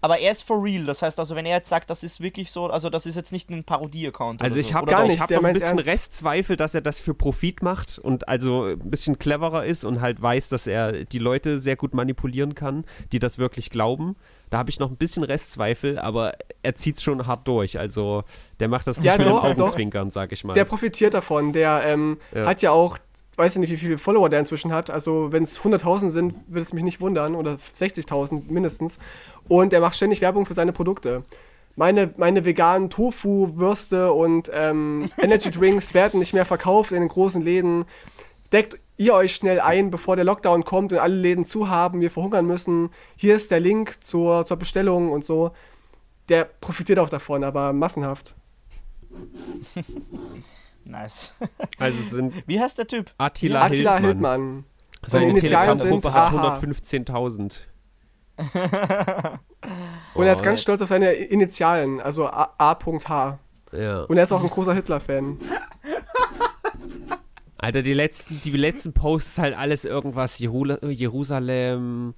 Aber er ist for real. Das heißt also, wenn er jetzt sagt, das ist wirklich so, also das ist jetzt nicht ein Parodie-Account. Also ich so. habe Oder gar nicht, ich hab der noch ein bisschen ernst. Restzweifel, dass er das für Profit macht und also ein bisschen cleverer ist und halt weiß, dass er die Leute sehr gut manipulieren kann, die das wirklich glauben. Da habe ich noch ein bisschen Restzweifel, aber er zieht es schon hart durch. Also der macht das nicht Ja, mit doch, dem doch. Augenzwinkern, sag ich mal. Der profitiert davon. Der ähm, Ja. hat ja auch, weiß ich nicht, wie viele Follower der inzwischen hat. Also wenn es 100.000 sind, würde es mich nicht wundern. Oder 60.000 mindestens. Und er macht ständig Werbung für seine Produkte. Meine, meine veganen Tofu-Würste und ähm, Energy Drinks werden nicht mehr verkauft in den großen Läden. Deckt ihr euch schnell ein, bevor der Lockdown kommt und alle Läden zu haben, wir verhungern müssen. Hier ist der Link zur, zur Bestellung und so. Der profitiert auch davon, aber massenhaft. *laughs* Nice. also sind Wie heißt der Typ? Attila, Attila Hildmann. Hildmann. Seine Initialen sind Telegram-Gruppe hat AH. 115.000. *laughs* Und er ist ganz stolz auf seine Initialen, also A.H. Ja. Und er ist auch ein großer Hitler-Fan. *laughs* Alter, die letzten, die letzten Posts halt alles irgendwas Jerula- Jerusalem,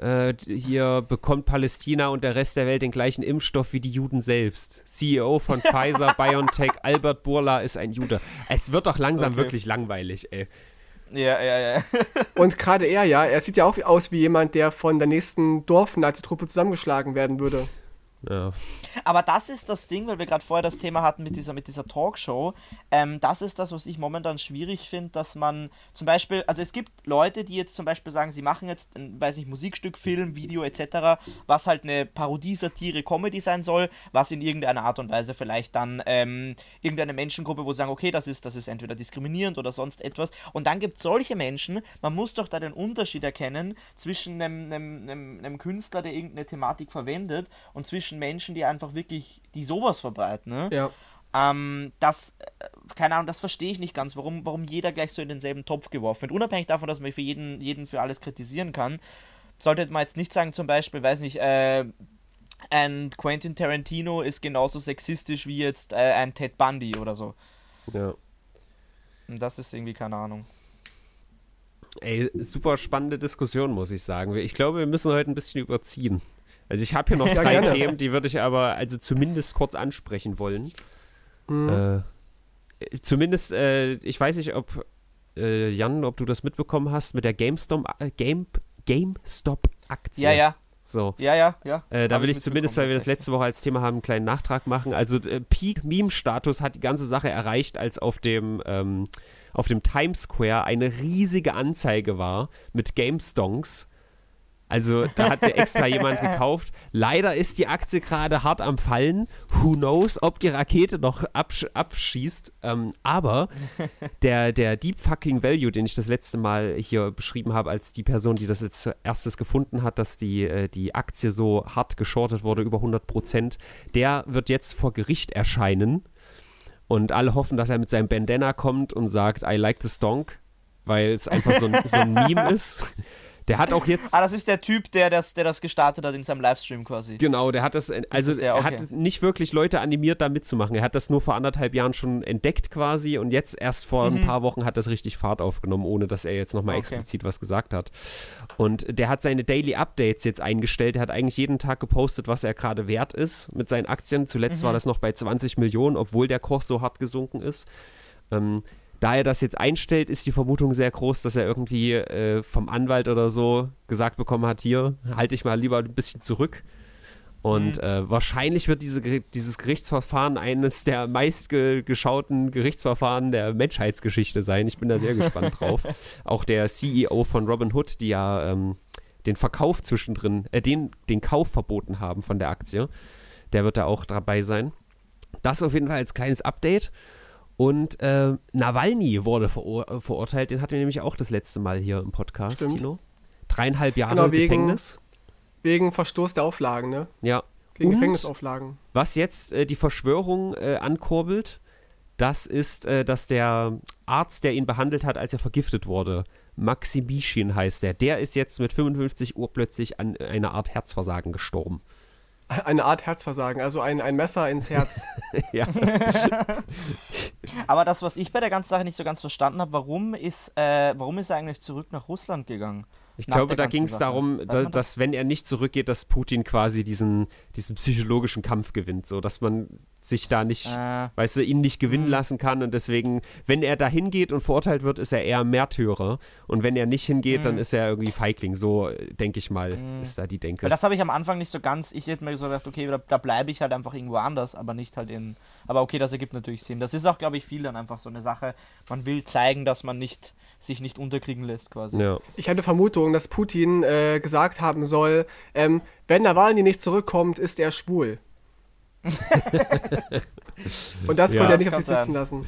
äh, hier bekommt Palästina und der Rest der Welt den gleichen Impfstoff wie die Juden selbst. CEO von *laughs* Pfizer, BioNTech, Albert Burla ist ein Jude. Es wird doch langsam Okay. wirklich langweilig, ey. Ja, ja, ja. *laughs* Und gerade er, ja, er sieht ja auch aus wie jemand, der von der nächsten Dorfnazi-Truppe zusammengeschlagen werden würde. Ja. Aber das ist das Ding, weil wir gerade vorher das Thema hatten mit dieser, mit dieser Talkshow. Ähm, das ist das, was ich momentan schwierig finde, dass man zum Beispiel, also es gibt Leute, die jetzt zum Beispiel sagen, sie machen jetzt weiß nicht, Musikstück, Film, Video etc., was halt eine Parodie, Satire, Comedy sein soll, was in irgendeiner Art und Weise vielleicht dann ähm, irgendeine Menschengruppe, wo sie sagen, okay, das ist, das ist entweder diskriminierend oder sonst etwas. Und dann gibt es solche Menschen, man muss doch da den Unterschied erkennen zwischen einem, einem, einem, einem Künstler, der irgendeine Thematik verwendet und zwischen Menschen, die einfach wirklich, die sowas verbreiten. Ne? Ja. Ähm, das, äh, keine Ahnung, das verstehe ich nicht ganz, warum, warum jeder gleich so in denselben Topf geworfen wird. Unabhängig davon, dass man für jeden, jeden für alles kritisieren kann, sollte man jetzt nicht sagen, zum Beispiel, weiß nicht, äh, ein Quentin Tarantino ist genauso sexistisch wie jetzt äh, ein Ted Bundy oder so. ja. Und das ist irgendwie keine Ahnung. Ey, super spannende Diskussion, muss ich sagen. Ich glaube, wir müssen heute ein bisschen überziehen. Also ich habe hier noch drei. Themen, die würde ich aber also zumindest kurz ansprechen wollen. Hm. Äh, zumindest, äh, ich weiß nicht, ob äh, Jan, ob du das mitbekommen hast mit der GameStop, äh, Game, GameStop-Aktie. Ja, ja, So. ja, ja, ja. Äh, da will ich zumindest, weil wir das letzte Woche als Thema haben, einen kleinen Nachtrag machen. Also äh, Peak-Meme-Status hat die ganze Sache erreicht, als auf dem, ähm, auf dem Times Square eine riesige Anzeige war mit GameStonks. Also da hat mir extra *laughs* jemand gekauft. Leider ist die Aktie gerade hart am Fallen. Who knows, ob die Rakete noch absch abschießt. Ähm, aber der, der Deep Fucking Value, den ich das letzte Mal hier beschrieben habe, als die Person, die das jetzt zuerstes gefunden hat, dass die, äh, die Aktie so hart geschortet wurde, über 100 Prozent, der wird jetzt vor Gericht erscheinen. Und alle hoffen, dass er mit seinem Bandana kommt und sagt, I like the stonk, weil es einfach so ein, so ein *laughs* Meme ist. Der hat auch jetzt. Ah, das ist der Typ, der das, der das gestartet hat in seinem Livestream quasi. Genau, der hat das, also ist der, er okay. hat nicht wirklich Leute animiert, da mitzumachen. Er hat das nur vor anderthalb Jahren schon entdeckt quasi und jetzt erst vor ein paar Wochen hat das richtig Fahrt aufgenommen, ohne dass er jetzt nochmal Mhm. Okay. explizit was gesagt hat. Und der hat seine Daily Updates jetzt eingestellt. Er hat eigentlich jeden Tag gepostet, was er gerade wert ist mit seinen Aktien. Zuletzt Mhm. war das noch bei 20 Millionen, obwohl der Kurs so hart gesunken ist. Ähm, da er das jetzt einstellt, ist die Vermutung sehr groß, dass er irgendwie äh, vom Anwalt oder so gesagt bekommen hat, hier, halte ich mal lieber ein bisschen zurück. Und äh, wahrscheinlich wird diese, dieses Gerichtsverfahren eines der meistgeschauten Gerichtsverfahren der Menschheitsgeschichte sein. Ich bin da sehr gespannt *laughs* drauf. Auch der CEO von Robinhood, die ja ähm, den Verkauf zwischendrin, äh, den, den Kauf verboten haben von der Aktie, der wird da auch dabei sein. Das auf jeden Fall als kleines Update. Und äh, Nawalny wurde verur äh, verurteilt, den hatten wir nämlich auch das letzte Mal hier im Podcast, Stimmt. Tino. Dreieinhalb Jahre Genau, wegen- Gefängnis. Wegen Verstoß der Auflagen, ne? Ja. Gegen Und? Gefängnisauflagen. Was jetzt äh, die Verschwörung äh, ankurbelt, Das ist, äh, dass der Arzt, der ihn behandelt hat, als er vergiftet wurde, Maximischen heißt der, der ist jetzt mit 55 Uhr plötzlich an einer Art Herzversagen gestorben. Eine Art Herzversagen, also ein, ein Messer ins Herz. *laughs* ja. *laughs* Aber das, was ich bei der ganzen Sache nicht so ganz verstanden habe, warum ist, äh, warum ist er eigentlich zurück nach Russland gegangen? Ich glaube, da ging es darum, da, das? dass wenn er nicht zurückgeht, dass Putin quasi diesen, diesen psychologischen Kampf gewinnt, so dass man sich da nicht, äh. weißt du, ihn nicht gewinnen mh. lassen kann und deswegen, wenn er da hingeht und verurteilt wird, ist er eher Märtyrer und wenn er nicht hingeht, mh. dann ist er irgendwie Feigling, so denke ich mal, mh. ist da die Denke. Weil das habe ich am Anfang nicht so ganz, ich hätte mir so gedacht, okay, da, da bleibe ich halt einfach irgendwo anders, aber nicht halt in, aber okay, das ergibt natürlich Sinn. Das ist auch, glaube ich, viel dann einfach so eine Sache, man will zeigen, dass man nicht sich nicht unterkriegen lässt quasi. Ja. Ich hatte Vermutung, dass Putin äh, gesagt haben soll, ähm, wenn Nawalny nicht zurückkommt, ist er schwul. *laughs* Und das ja, konnte er nicht auf sich sitzen lassen.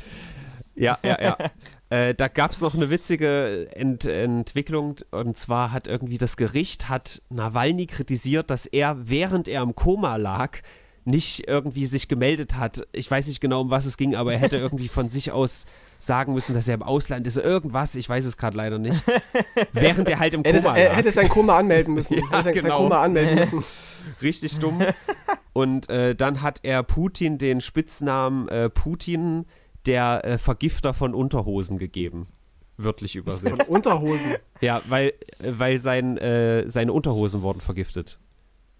Ja, ja, ja. *laughs* äh, da gab es noch eine witzige Ent Entwicklung und zwar hat irgendwie das Gericht hat Nawalny kritisiert, dass er während er im Koma lag nicht irgendwie sich gemeldet hat. Ich weiß nicht genau, um was es ging, aber er hätte *laughs* irgendwie von sich aus sagen müssen, dass er im Ausland ist, irgendwas, ich weiß es gerade leider nicht. Während er halt im *laughs* Koma lag. Er hätte sein Koma anmelden müssen. *laughs* ja, hätte genau. sein Koma anmelden müssen. Richtig dumm. Und äh, dann hat er Putin den Spitznamen äh, Putin, der äh, Vergifter von Unterhosen gegeben. Wörtlich übersetzt. Von Unterhosen? Ja, weil, weil sein, äh, seine Unterhosen wurden vergiftet.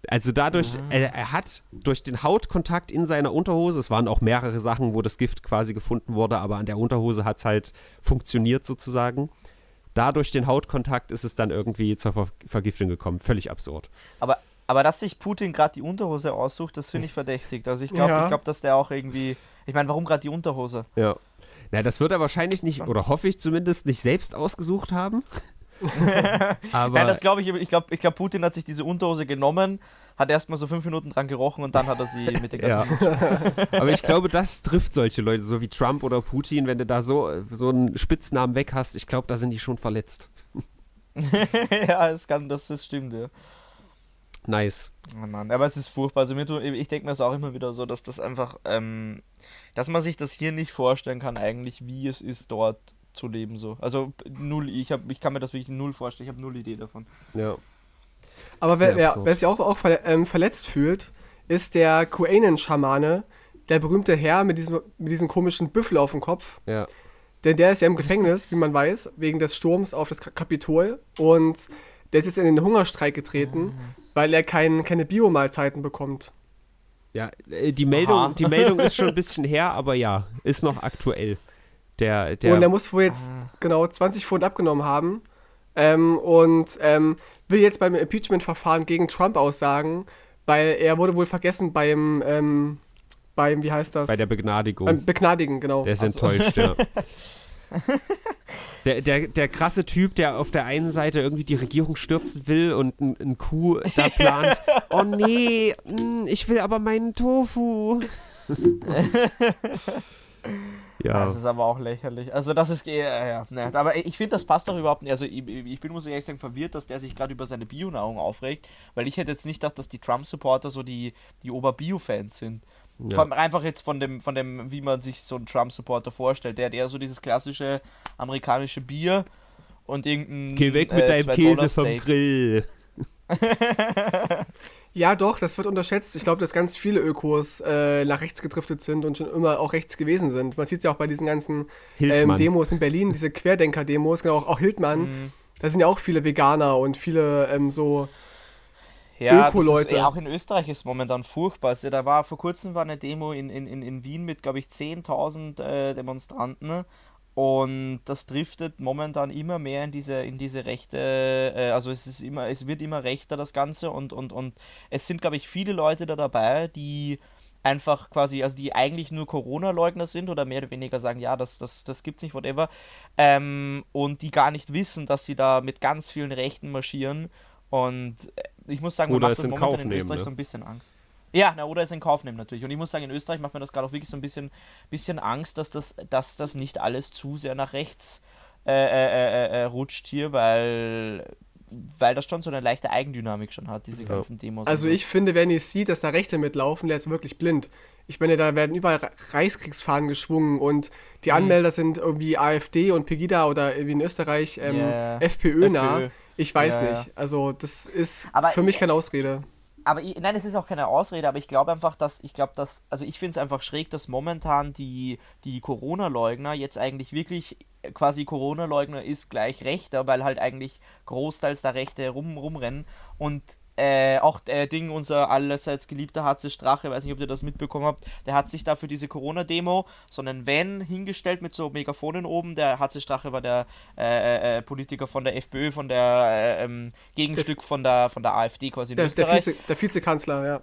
Also dadurch, ah. er, er, hat durch den Hautkontakt in seiner Unterhose, es waren auch mehrere Sachen, wo das Gift quasi gefunden wurde, aber an der Unterhose hat es halt funktioniert sozusagen. Dadurch den Hautkontakt ist es dann irgendwie zur Ver Vergiftung gekommen. Völlig absurd. Aber, aber dass sich Putin gerade die Unterhose aussucht, das finde ich verdächtig. Also ich glaube, ja. glaub, dass der auch irgendwie. Ich meine, warum gerade die Unterhose? Ja. Na, das wird er wahrscheinlich nicht, oder hoffe ich zumindest, nicht selbst ausgesucht haben. Aber Nein, das glaube ich, ich glaube, ich glaub, Putin hat sich diese Unterhose genommen, hat erstmal so fünf Minuten dran gerochen und dann hat er sie *laughs* mit den ganzen. Ja. aber ich glaube, das trifft solche Leute, so wie Trump oder Putin, wenn du da so, so einen Spitznamen weg hast, ich glaube, da sind die schon verletzt. *laughs* ja, das, kann, das, das stimmt, ja. Nice. Oh Mann, aber es ist furchtbar. Also mir, ich denke mir es auch immer wieder so, dass das einfach, ähm, dass man sich das hier nicht vorstellen kann, eigentlich, wie es ist, dort zu leben so. Also null, ich, hab, ich kann mir das wirklich null vorstellen, ich habe null Idee davon. Ja. Aber wer, wer, wer, sich auch, auch ähm, verletzt fühlt, ist der Kuanen-Schamane, der berühmte Herr mit diesem, mit diesem komischen Büffel auf dem Kopf. Ja. Denn der ist ja im Gefängnis, wie man weiß, wegen des Sturms auf das Kapitol. Und der ist jetzt in den Hungerstreik getreten, mhm. weil er kein, keine Biomahlzeiten bekommt. Ja, äh, die Meldung, die Meldung *laughs* ist schon ein bisschen her, aber ja, ist noch aktuell. Der, der und er muss wohl jetzt ah. genau 20 Pfund abgenommen haben ähm, und ähm, will jetzt beim Impeachment-Verfahren gegen Trump aussagen, weil er wurde wohl vergessen beim, ähm, beim wie heißt das? Bei der Begnadigung. Beim Begnadigen, genau. Der ist also. enttäuscht, ja. *laughs* Der, der, der krasse Typ, der auf der einen Seite irgendwie die Regierung stürzen will und ein, Coup da *laughs* plant. oh nee, ich will aber meinen Tofu. *laughs* Ja. Das ist aber auch lächerlich. Also das ist, äh, ja, ne. aber ich finde, das passt doch überhaupt nicht. Also ich, ich bin, muss ich ehrlich sagen, verwirrt, dass der sich gerade über seine Bio-Nahrung aufregt, weil ich hätte jetzt nicht gedacht, dass die Trump-Supporter so die, die Ober-Bio-Fans sind. Ja. Vor allem einfach jetzt von dem, von dem, wie man sich so einen Trump-Supporter vorstellt. Der hat eher so dieses klassische amerikanische Bier und irgendein. Geh weg mit äh, deinem Käse vom Grill. *laughs* *laughs* Ja, doch, das wird unterschätzt. Ich glaube, dass ganz viele Ökos äh, nach rechts gedriftet sind und schon immer auch rechts gewesen sind. Man sieht es ja auch bei diesen ganzen ähm, Demos in Berlin, diese Querdenker-Demos, genau, auch, auch Hildmann. Mhm. Da sind ja auch viele Veganer und viele ähm, so ja, Öko-Leute. Auch in Österreich ist momentan furchtbar. Also, da war vor kurzem war eine Demo in, in, in Wien mit, glaube ich, 10.000 äh, Demonstranten und das driftet momentan immer mehr in diese, in diese rechte, äh, also es ist immer, es wird immer rechter das Ganze und, und, und es sind, glaube ich, viele Leute da dabei, die einfach quasi, also die eigentlich nur Corona-Leugner sind oder mehr oder weniger sagen, ja, das, das, das gibt's nicht, whatever, ähm, und die gar nicht wissen, dass sie da mit ganz vielen Rechten marschieren. Und äh, ich muss sagen, man oder macht das momentan in Österreich ne? so ein bisschen Angst. Ja, na, oder es in Kauf nehmen natürlich. Und ich muss sagen, in Österreich macht mir das gerade auch wirklich so ein bisschen, bisschen Angst, dass das, dass das nicht alles zu sehr nach rechts äh, äh, äh, äh, rutscht hier, weil, weil das schon so eine leichte Eigendynamik schon hat, diese ganzen Demos. Also ich finde, wenn ich sieht, dass da Rechte mitlaufen, der ist wirklich blind. Ich meine, da werden überall Reichskriegsfahnen geschwungen und die mhm. Anmelder sind irgendwie AfD und Pegida oder wie in Österreich ähm, yeah. FPÖ nah. FPÖ. Ich weiß yeah. nicht. Also das ist aber für mich keine Ausrede aber ich, nein, es ist auch keine Ausrede, aber ich glaube einfach, dass, ich glaube, dass, also ich finde es einfach schräg, dass momentan die, die Corona-Leugner jetzt eigentlich wirklich quasi Corona-Leugner ist gleich Rechter, weil halt eigentlich großteils da Rechte rum, rumrennen. Und äh, auch der Ding, unser allerseits geliebter HC Strache, weiß nicht, ob ihr das mitbekommen habt, der hat sich da für diese Corona-Demo so einen Van hingestellt mit so Megafonen oben. Der HC Strache war der äh, äh, äh, Politiker von der FPÖ, von der äh, ähm, Gegenstück von der, von der AfD quasi in der, Österreich. Der, Vize, der Vizekanzler, ja.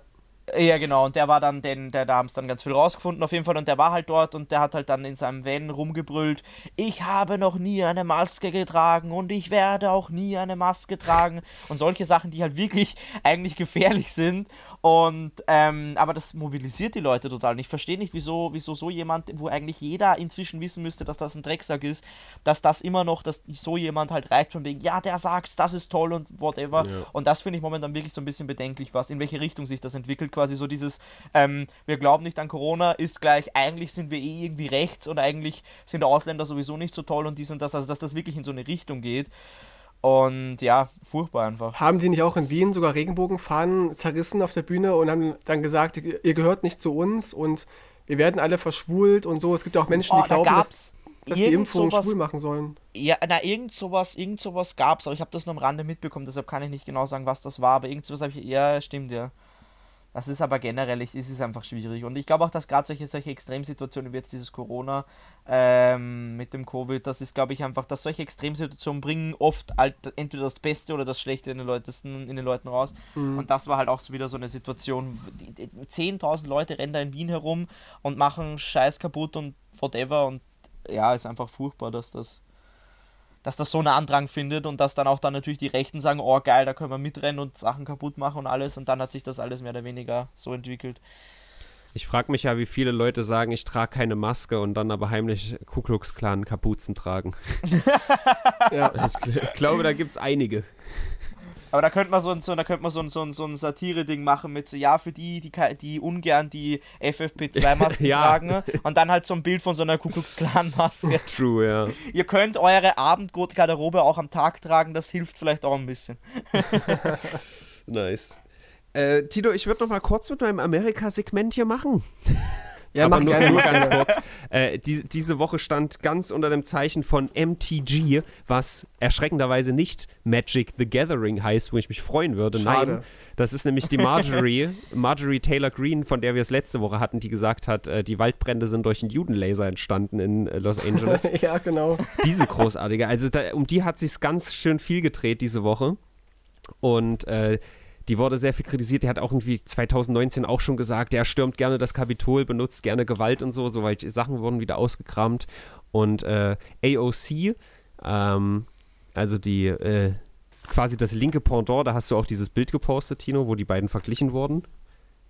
Ja, genau, und der war dann, den, der, da haben es dann ganz viel rausgefunden auf jeden Fall. Und der war halt dort und der hat halt dann in seinem Van rumgebrüllt, ich habe noch nie eine Maske getragen und ich werde auch nie eine Maske tragen. Und solche Sachen, die halt wirklich *laughs* eigentlich gefährlich sind und, ähm, aber das mobilisiert die Leute total und ich verstehe nicht, wieso, wieso so jemand, wo eigentlich jeder inzwischen wissen müsste, dass das ein Drecksack ist, dass das immer noch, dass so jemand halt reicht von wegen, ja, der sagt, das ist toll und whatever ja. und das finde ich momentan wirklich so ein bisschen bedenklich, was, in welche Richtung sich das entwickelt quasi so dieses, ähm, wir glauben nicht an Corona, ist gleich, eigentlich sind wir eh irgendwie rechts und eigentlich sind Ausländer sowieso nicht so toll und dies und das, also dass das wirklich in so eine Richtung geht. Und ja, furchtbar einfach. Haben die nicht auch in Wien sogar Regenbogenfahnen zerrissen auf der Bühne und haben dann gesagt, ihr gehört nicht zu uns und wir werden alle verschwult und so. Es gibt ja auch Menschen, die oh, glauben, da dass, dass die Impfungen sowas, schwul machen sollen. Ja, na, irgend sowas, irgend sowas gab's, aber ich habe das nur am Rande mitbekommen, deshalb kann ich nicht genau sagen, was das war, aber irgend sowas habe ich, ja, stimmt ja. Das ist aber generell, ist es einfach schwierig. Und ich glaube auch, dass gerade solche, solche Extremsituationen wie jetzt dieses Corona ähm, mit dem Covid, das ist, glaube ich, einfach, dass solche Extremsituationen bringen oft halt entweder das Beste oder das Schlechte in den, Leuten, in den Leuten raus. Mhm. Und das war halt auch so wieder so eine Situation. 10.000 Leute rennen da in Wien herum und machen Scheiß kaputt und whatever. Und ja, ist einfach furchtbar, dass das dass das so einen Andrang findet und dass dann auch dann natürlich die Rechten sagen, oh geil, da können wir mitrennen und Sachen kaputt machen und alles und dann hat sich das alles mehr oder weniger so entwickelt. Ich frage mich ja, wie viele Leute sagen, ich trage keine Maske und dann aber heimlich Ku Klux Klan Kapuzen tragen. *laughs* ja. Ich, ich glaube, da gibt es einige. Aber da könnte man so, so, da könnte man so, so, so ein Satire-Ding machen mit so, ja, für die, die, die ungern die FFP2-Masken *laughs* ja. tragen und dann halt so ein Bild von so einer Kuckucksklan-Maske. *laughs* True, ja. Ihr könnt eure Abendgarderobe auch am Tag tragen, das hilft vielleicht auch ein bisschen. *laughs* nice. Äh, Tito, ich würde noch mal kurz mit meinem Amerika-Segment hier machen. Ja, aber nur, nur ganz kurz. Äh, die, diese Woche stand ganz unter dem Zeichen von MTG, was erschreckenderweise nicht Magic the Gathering heißt, wo ich mich freuen würde. Schade. Nein, das ist nämlich die Marjorie, *laughs* Marjorie Taylor Greene, von der wir es letzte Woche hatten, die gesagt hat, äh, die Waldbrände sind durch einen Judenlaser entstanden in äh, Los Angeles. *laughs* ja, genau. Diese großartige. Also da, um die hat sich ganz schön viel gedreht diese Woche. Und äh, die wurde sehr viel kritisiert. Der hat auch irgendwie 2019 auch schon gesagt, er stürmt gerne das Kapitol, benutzt gerne Gewalt und so. Soweit Sachen wurden wieder ausgekramt. Und äh, AOC, ähm, also die äh, quasi das linke Pendant, da hast du auch dieses Bild gepostet, Tino, wo die beiden verglichen wurden.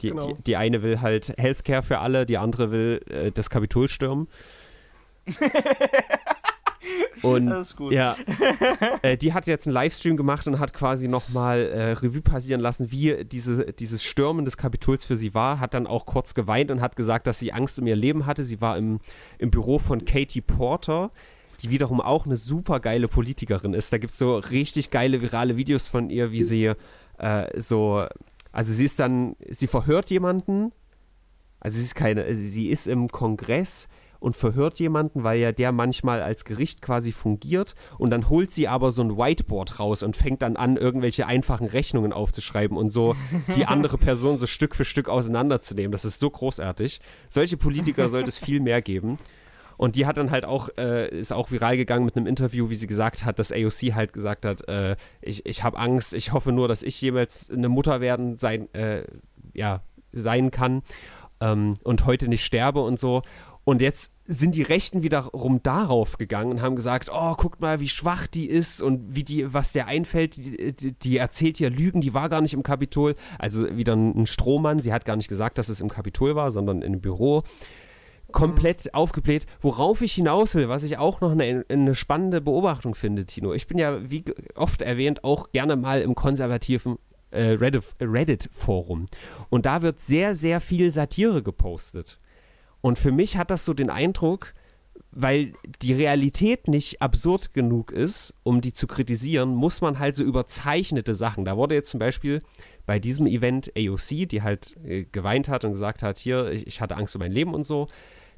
Die, genau. die, die, eine will halt Healthcare für alle, die andere will äh, das Kapitol stürmen. *laughs* Und das ist gut. ja, äh, die hat jetzt einen Livestream gemacht und hat quasi nochmal äh, Revue passieren lassen, wie diese, dieses Stürmen des Kapitols für sie war. Hat dann auch kurz geweint und hat gesagt, dass sie Angst um ihr Leben hatte. Sie war im, im Büro von Katie Porter, die wiederum auch eine super geile Politikerin ist. Da gibt es so richtig geile virale Videos von ihr, wie sie äh, so, also sie ist dann, sie verhört jemanden, also sie ist keine, sie ist im Kongress und verhört jemanden, weil ja der manchmal als Gericht quasi fungiert und dann holt sie aber so ein Whiteboard raus und fängt dann an, irgendwelche einfachen Rechnungen aufzuschreiben und so die *laughs* andere Person so Stück für Stück auseinanderzunehmen. Das ist so großartig. Solche Politiker sollte es viel mehr geben. Und die hat dann halt auch, äh, ist auch viral gegangen mit einem Interview, wie sie gesagt hat, dass AOC halt gesagt hat, äh, ich, ich habe Angst, ich hoffe nur, dass ich jemals eine Mutter werden sein, äh, ja, sein kann ähm, und heute nicht sterbe und so. Und jetzt sind die Rechten wiederum darauf gegangen und haben gesagt, oh, guckt mal, wie schwach die ist und wie die, was der einfällt, die, die, erzählt ja Lügen, die war gar nicht im Kapitol. Also wieder ein Strohmann, sie hat gar nicht gesagt, dass es im Kapitol war, sondern im Büro. Komplett mhm. aufgebläht. Worauf ich hinaus will, was ich auch noch eine, eine spannende Beobachtung finde, Tino. Ich bin ja, wie oft erwähnt, auch gerne mal im konservativen äh, Reddit-Forum. Und da wird sehr, sehr viel Satire gepostet. Und für mich hat das so den Eindruck, weil die Realität nicht absurd genug ist, um die zu kritisieren, muss man halt so überzeichnete Sachen. Da wurde jetzt zum Beispiel bei diesem Event AOC, die halt äh, geweint hat und gesagt hat, hier, ich, ich hatte Angst um mein Leben und so,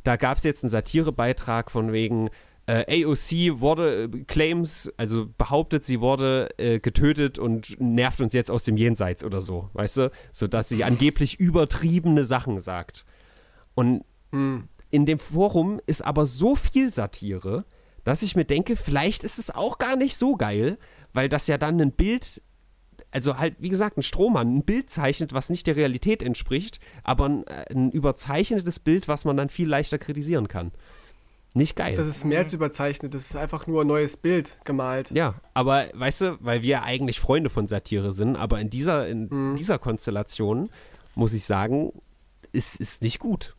da gab es jetzt einen Satirebeitrag von wegen, äh, AOC wurde äh, Claims, also behauptet, sie wurde äh, getötet und nervt uns jetzt aus dem Jenseits oder so, weißt du? So dass sie angeblich übertriebene Sachen sagt. Und hm. in dem Forum ist aber so viel Satire, dass ich mir denke, vielleicht ist es auch gar nicht so geil, weil das ja dann ein Bild also halt, wie gesagt, ein Strohmann ein Bild zeichnet, was nicht der Realität entspricht, aber ein, äh, ein überzeichnetes Bild, was man dann viel leichter kritisieren kann. Nicht geil. Das ist mehr als überzeichnet, das ist einfach nur ein neues Bild gemalt. Ja, aber weißt du, weil wir eigentlich Freunde von Satire sind, aber in dieser, in mhm. dieser Konstellation muss ich sagen, ist, ist nicht gut.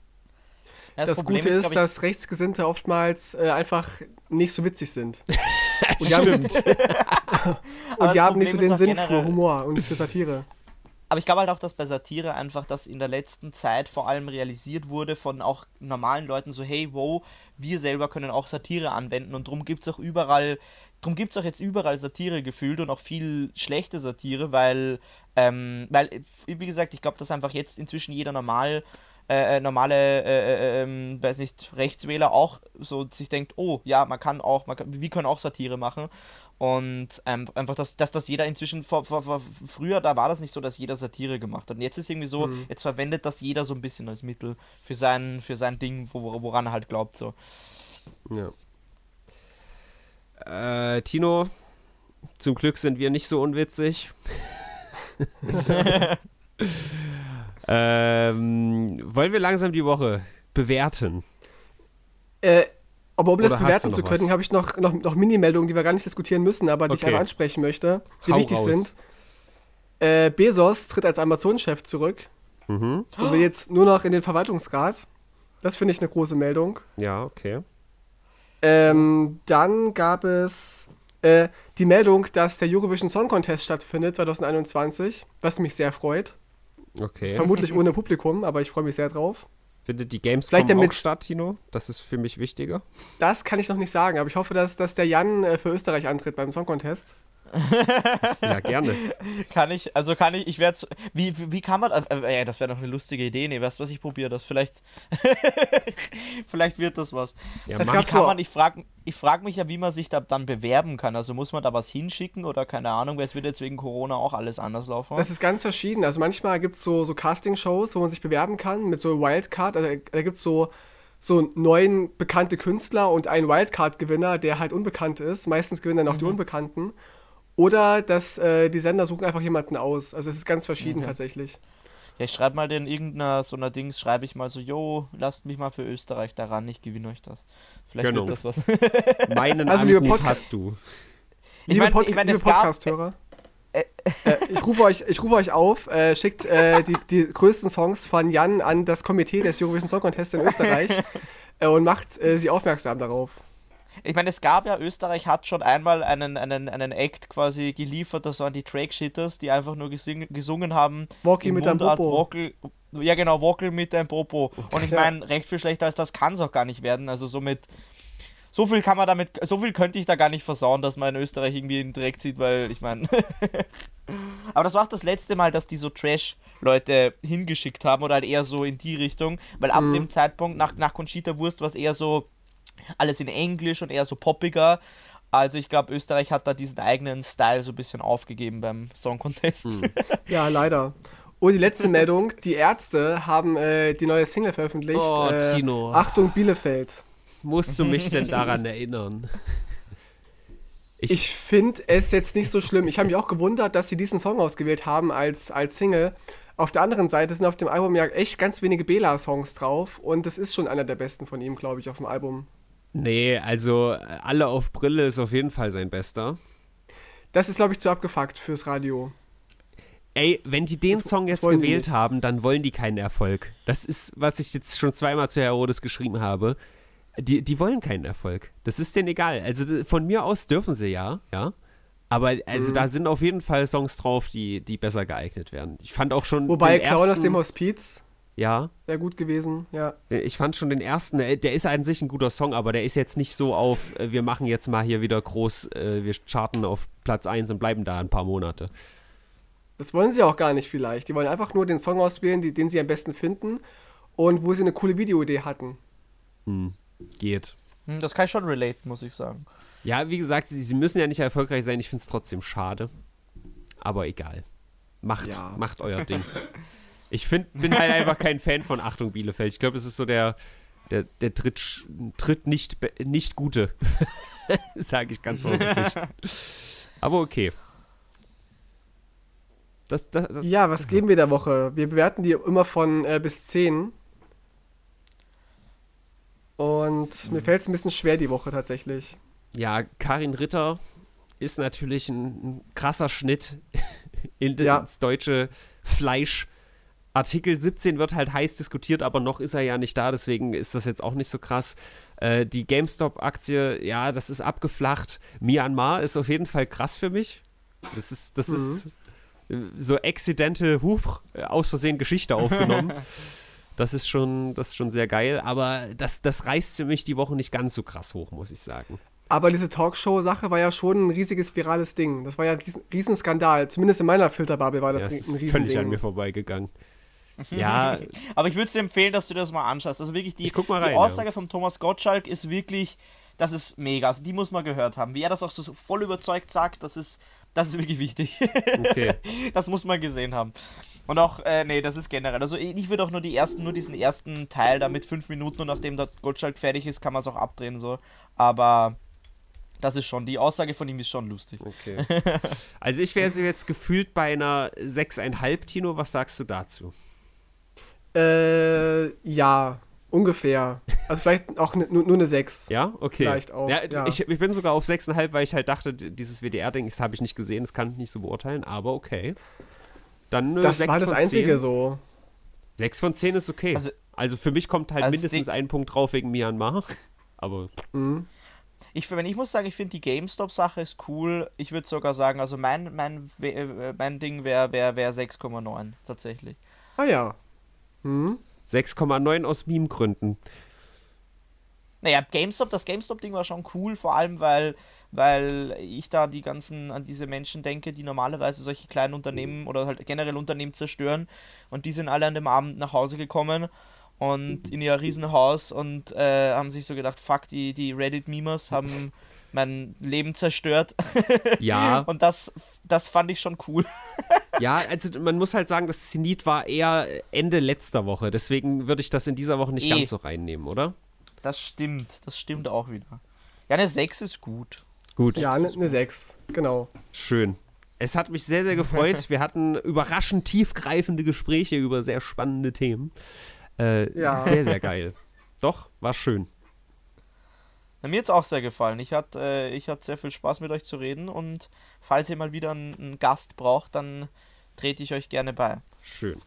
Das, das Gute ist, ist dass Rechtsgesinnte oftmals äh, einfach nicht so witzig sind. *laughs* und die haben, *laughs* und die haben nicht so den Sinn für Humor und für Satire. Aber ich glaube halt auch, dass bei Satire einfach das in der letzten Zeit vor allem realisiert wurde von auch normalen Leuten, so hey, wow, wir selber können auch Satire anwenden. Und darum gibt es auch überall, darum gibt es auch jetzt überall Satire gefühlt und auch viel schlechte Satire, weil, ähm, weil wie gesagt, ich glaube, dass einfach jetzt inzwischen jeder normal äh, äh normale, äh, äh, ähm, weiß nicht, Rechtswähler auch so sich denkt, oh ja, man kann auch, man kann, wir können auch Satire machen. Und ähm, einfach, dass, dass das jeder inzwischen, vor, vor, vor, früher, da war das nicht so, dass jeder Satire gemacht hat. Und jetzt ist irgendwie so, mhm. jetzt verwendet das jeder so ein bisschen als Mittel für sein, für sein Ding, wo, woran er halt glaubt. So. Ja. Äh, Tino, zum Glück sind wir nicht so unwitzig. *laughs* *laughs* *laughs* ähm, wollen wir langsam die Woche bewerten? Äh, aber um Oder das bewerten zu können, habe ich noch, noch, noch Mini-Meldungen, die wir gar nicht diskutieren müssen, aber die okay. ich einmal ansprechen möchte, die Hau wichtig raus. sind. Äh, Bezos tritt als Amazon-Chef zurück mhm. und will jetzt nur noch in den Verwaltungsrat. Das finde ich eine große Meldung. Ja, okay. Ähm, dann gab es äh, die Meldung, dass der Eurovision Song Contest stattfindet 2021, was mich sehr freut. Okay. Vermutlich ohne Publikum, aber ich freue mich sehr drauf. Findet die Gamescom Vielleicht auch statt, Tino? Das ist für mich wichtiger. Das kann ich noch nicht sagen, aber ich hoffe, dass, dass der Jan äh, für Österreich antritt beim Song Contest. Ja, gerne. *laughs* Kann ich, also kann ich, ich werde, wie, wie kann man, äh, äh, das wäre doch eine lustige Idee, nee, weißt du was, ich probiere das, vielleicht, *laughs* vielleicht wird das was. Ja, das kann so man, ich frage ich frag mich ja, wie man sich da dann bewerben kann, also muss man da was hinschicken oder keine Ahnung, weil es wird jetzt wegen Corona auch alles anders laufen. Das ist ganz verschieden, also manchmal gibt es so, so Casting-Shows, wo man sich bewerben kann mit so Wildcard, also da gibt es so so neun bekannte Künstler und einen Wildcard-Gewinner, der halt unbekannt ist. Meistens gewinnen dann auch mhm. die Unbekannten. Oder dass äh, die Sender suchen einfach jemanden aus. Also es ist ganz verschieden okay. tatsächlich. Ja, ich schreibe mal in irgendeiner so einer Dings, schreibe ich mal so, jo, lasst mich mal für Österreich daran, ich gewinne euch das. Vielleicht genau. wird das was. *laughs* Meinen also, liebe Podcast hast du. Ich meine, ich mein, liebe Podcast-Hörer. Äh, äh, ich, rufe euch, ich rufe euch auf, äh, schickt äh, die, die größten Songs von Jan an das Komitee des Eurovision Song Contest in Österreich *laughs* äh, und macht äh, sie aufmerksam darauf. Ich meine, es gab ja, Österreich hat schon einmal einen, einen, einen Act quasi geliefert, das waren die Track-Shitters, die einfach nur gesing, gesungen haben. Wockel mit einem Popo. Wockel, ja genau, Wockel mit einem Popo. Und ich meine, recht viel schlechter als das kann es auch gar nicht werden. Also somit, so viel kann man damit, so viel könnte ich da gar nicht versauen, dass man in Österreich irgendwie in den Dreck zieht, weil ich meine. *laughs* Aber das war auch das letzte Mal, dass die so Trash-Leute hingeschickt haben oder halt eher so in die Richtung, weil ab mhm. dem Zeitpunkt nach, nach Conchita Wurst war es eher so alles in Englisch und eher so poppiger. Also ich glaube, Österreich hat da diesen eigenen Style so ein bisschen aufgegeben beim Song Contest. Hm. *laughs* Ja, leider. Und die letzte Meldung, die Ärzte haben äh, die neue Single veröffentlicht. Oh, äh, Tino. Achtung, Bielefeld. Musst du mich denn *laughs* daran erinnern? Ich, ich finde es jetzt nicht so schlimm. Ich habe mich auch gewundert, dass sie diesen Song ausgewählt haben als, als Single. Auf der anderen Seite sind auf dem Album ja echt ganz wenige Bela-Songs drauf und das ist schon einer der besten von ihm, glaube ich, auf dem Album. Nee, also alle auf Brille ist auf jeden Fall sein bester. Das ist, glaube ich, zu abgefuckt fürs Radio. Ey, wenn die den das, Song jetzt gewählt haben, dann wollen die keinen Erfolg. Das ist, was ich jetzt schon zweimal zu Herodes geschrieben habe. Die, die wollen keinen Erfolg. Das ist denen egal. Also von mir aus dürfen sie ja, ja. Aber also mhm. da sind auf jeden Fall Songs drauf, die, die besser geeignet werden. Ich fand auch schon. Wobei Clown aus dem Hospiz. Ja. Wäre gut gewesen, ja. Ich fand schon den ersten, äh, der ist an sich ein guter Song, aber der ist jetzt nicht so auf, äh, wir machen jetzt mal hier wieder groß, äh, wir charten auf Platz 1 und bleiben da ein paar Monate. Das wollen sie auch gar nicht vielleicht. Die wollen einfach nur den Song auswählen, die, den sie am besten finden und wo sie eine coole Videoidee hatten. Hm. Geht. Hm, das kann ich schon relate, muss ich sagen. Ja, wie gesagt, sie, sie müssen ja nicht erfolgreich sein. Ich finde es trotzdem schade. Aber egal. Macht, ja. macht euer Ding. *laughs* Ich find, bin halt einfach kein Fan von Achtung Bielefeld. Ich glaube, es ist so der, der, der Tritt, Tritt nicht, nicht Gute. *laughs* Sage ich ganz vorsichtig. Aber okay. Das, das, das, ja, was geben wir der Woche? Wir bewerten die immer von äh, bis 10. Und mir fällt es ein bisschen schwer die Woche tatsächlich. Ja, Karin Ritter ist natürlich ein, ein krasser Schnitt *laughs* in ja. ins deutsche Fleisch. Artikel 17 wird halt heiß diskutiert, aber noch ist er ja nicht da, deswegen ist das jetzt auch nicht so krass. Äh, die GameStop-Aktie, ja, das ist abgeflacht. Myanmar ist auf jeden Fall krass für mich. Das ist, das mhm. ist äh, so exzidente, huch, aus Versehen Geschichte aufgenommen. *laughs* Das ist schon, das ist schon sehr geil, aber das, das reißt für mich die Woche nicht ganz so krass hoch, muss ich sagen. Aber diese Talkshow-Sache war ja schon ein riesiges virales Ding. Das war ja ein riesen, Riesenskandal. Zumindest in meiner Filterbubble war das, ja, das ein Riesending. völlig an mir vorbeigegangen. *laughs* Ja. Aber ich würde dir empfehlen, dass du das mal anschaust. Also wirklich, die, rein, die Aussage ja. von Thomas Gottschalk ist wirklich, das ist mega. Also die muss man gehört haben. Wie er das auch so voll überzeugt sagt, das ist, das ist wirklich wichtig. *laughs* Okay. das muss man gesehen haben. Und auch, äh, nee, das ist generell. Also ich würde auch nur die ersten, nur diesen ersten Teil da mit fünf Minuten und nachdem der Gottschalk fertig ist, kann man es auch abdrehen so. Aber das ist schon, die Aussage von ihm ist schon lustig. Okay. *laughs* Also ich wäre jetzt gefühlt bei einer 6,5, Tino. Was sagst du dazu? Äh, ja, ungefähr. Also vielleicht auch nur, nur eine 6. Ja, okay. Vielleicht auch. Ja, ja. Ich, ich, bin sogar auf 6,5, weil ich halt dachte, dieses WDR-Ding, das habe ich nicht gesehen, das kann ich nicht so beurteilen, aber okay. Dann Das war das einzige 10. so. 6 von 10 ist okay. Also, also für mich kommt halt also mindestens ein Punkt drauf wegen Myanmar. *laughs* Aber. Mhm. Ich, wenn ich muss sagen, ich finde die GameStop-Sache ist cool. Ich würde sogar sagen, also mein, mein, äh, mein Ding wäre wär, wär 6,9 tatsächlich. Ah ja. Hm? 6,9 aus Meme-Gründen. Naja, GameStop, das GameStop-Ding war schon cool, vor allem weil weil ich da die ganzen an diese Menschen denke, die normalerweise solche kleinen Unternehmen oder halt generell Unternehmen zerstören und die sind alle an dem Abend nach Hause gekommen und in ihr Riesenhaus und äh, haben sich so gedacht, fuck, die, die Reddit-Memers haben *laughs* mein Leben zerstört. Ja. *laughs* und das, das fand ich schon cool. *laughs* ja, also man muss halt sagen, das Zenit war eher Ende letzter Woche, deswegen würde ich das in dieser Woche nicht e. ganz so reinnehmen, oder? Das stimmt, das stimmt auch wieder. Ja, eine 6 ist gut. Gut. Ja, eine, eine 6, genau. Schön. Es hat mich sehr, sehr gefreut. *laughs* Wir hatten überraschend tiefgreifende Gespräche über sehr spannende Themen. Äh, ja. Sehr, sehr geil. Doch, war schön. Na, mir hat es auch sehr gefallen. Ich hatte äh, ich hat sehr viel Spaß mit euch zu reden und falls ihr mal wieder einen, einen Gast braucht, dann trete ich euch gerne bei. Schön.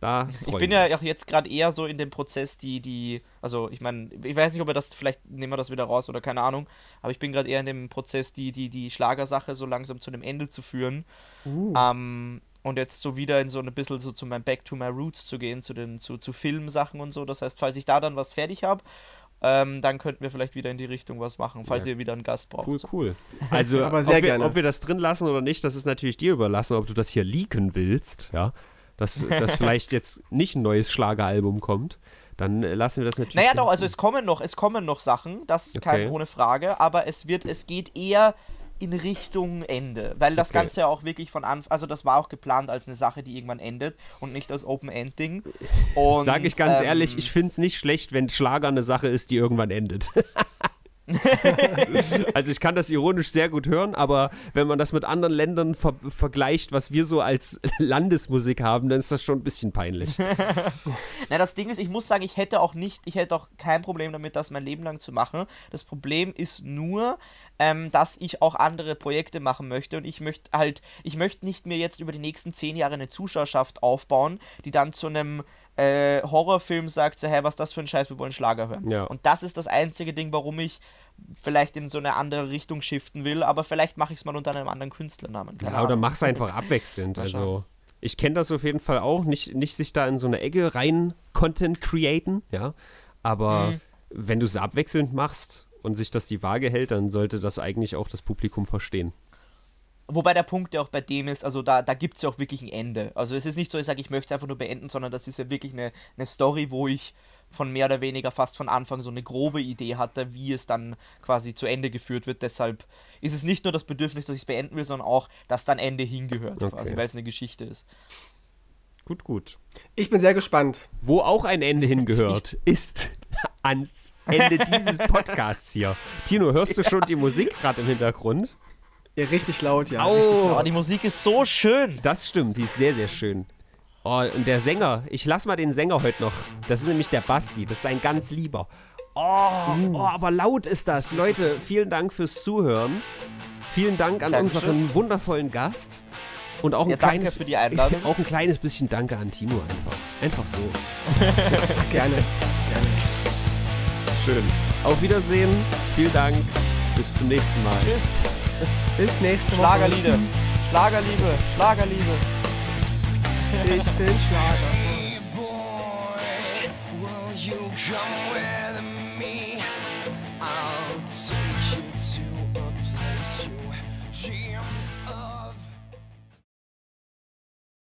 Da ich bin ja auch jetzt gerade eher so in dem Prozess, die, die, also ich meine, ich weiß nicht, ob wir das, vielleicht nehmen wir das wieder raus oder keine Ahnung, aber ich bin gerade eher in dem Prozess, die, die, die Schlagersache so langsam zu einem Ende zu führen. Uh. Ähm, und jetzt so wieder in so ein bisschen so zu meinem Back to my Roots zu gehen, zu den, zu, zu Filmsachen und so. Das heißt, falls ich da dann was fertig habe, ähm, dann könnten wir vielleicht wieder in die Richtung was machen, falls ja. ihr wieder einen Gast braucht. Cool, cool. *laughs* Also, Aber sehr ob, gerne. Wir, ob wir das drin lassen oder nicht, das ist natürlich dir überlassen, ob du das hier leaken willst, ja dass, *laughs* dass vielleicht jetzt nicht ein neues Schlageralbum kommt, dann lassen wir das natürlich. Naja, doch, also es kommen noch, es kommen noch Sachen, das ist okay. kein ohne Frage, aber es wird, es geht eher in Richtung Ende, weil das okay. Ganze ja auch wirklich von Anfang, also das war auch geplant als eine Sache, die irgendwann endet und nicht als Open-End-Ding. *laughs* Sag ich ganz ähm, ehrlich, ich finde es nicht schlecht, wenn Schlager eine Sache ist, die irgendwann endet. *laughs* *laughs* also ich kann das ironisch sehr gut hören, aber wenn man das mit anderen Ländern ver vergleicht, was wir so als Landesmusik haben, dann ist das schon ein bisschen peinlich. *laughs* Na, das Ding ist, ich muss sagen, ich hätte auch nicht, ich hätte auch kein Problem damit, das mein Leben lang zu machen. Das Problem ist nur, ähm, dass ich auch andere Projekte machen möchte und ich möchte halt, ich möchte nicht mehr jetzt über die nächsten zehn Jahre eine Zuschauerschaft aufbauen, die dann zu einem äh, Horrorfilm sagt so, hey, was ist das für ein Scheiß, wir wollen Schlager hören. Ja. Und das ist das einzige Ding, warum ich vielleicht in so eine andere Richtung shiften will, aber vielleicht mache ich es mal unter einem anderen Künstlernamen. Keine ja, oder mach es einfach abwechselnd. Also ich kenne das auf jeden Fall auch, nicht, nicht sich da in so eine Ecke rein Content createn, ja. Aber mhm. wenn du es abwechselnd machst und sich das die Waage hält, dann sollte das eigentlich auch das Publikum verstehen. Wobei der Punkt ja auch bei dem ist, also da, da gibt es ja auch wirklich ein Ende. Also es ist nicht so, ich sage, ich möchte es einfach nur beenden, sondern das ist ja wirklich eine, eine Story, wo ich von mehr oder weniger fast von Anfang so eine grobe Idee hatte, wie es dann quasi zu Ende geführt wird. Deshalb ist es nicht nur das Bedürfnis, dass ich es beenden will, sondern auch, dass dann Ende hingehört, okay. quasi, weil es eine Geschichte ist. Gut, gut. Ich bin sehr gespannt. Wo auch ein Ende hingehört, *laughs* ist *laughs* ans Ende dieses Podcasts hier. Tino, hörst du schon die Musik gerade im Hintergrund? Ja, richtig laut, ja. Oh, laut. oh, die Musik ist so schön. Das stimmt, die ist sehr, sehr schön. Oh, und der Sänger, ich lass mal den Sänger heute noch. Das ist nämlich der Basti, das ist ein ganz lieber. Oh, uh. oh aber laut ist das. Leute, vielen Dank fürs Zuhören. Vielen Dank an Dankeschön. unseren wundervollen Gast. Und auch ein, ja, kleines, für die Einladung. *laughs* auch ein kleines bisschen Danke an Tino einfach. Einfach so. *laughs* gerne. Gerne. Schön. Auf Wiedersehen. Vielen Dank. Bis zum nächsten Mal. Tschüss. Bis nächste Woche. Schlagerliebe. Schlagerliebe. Schlagerliebe. Ich bin Schlager. I'll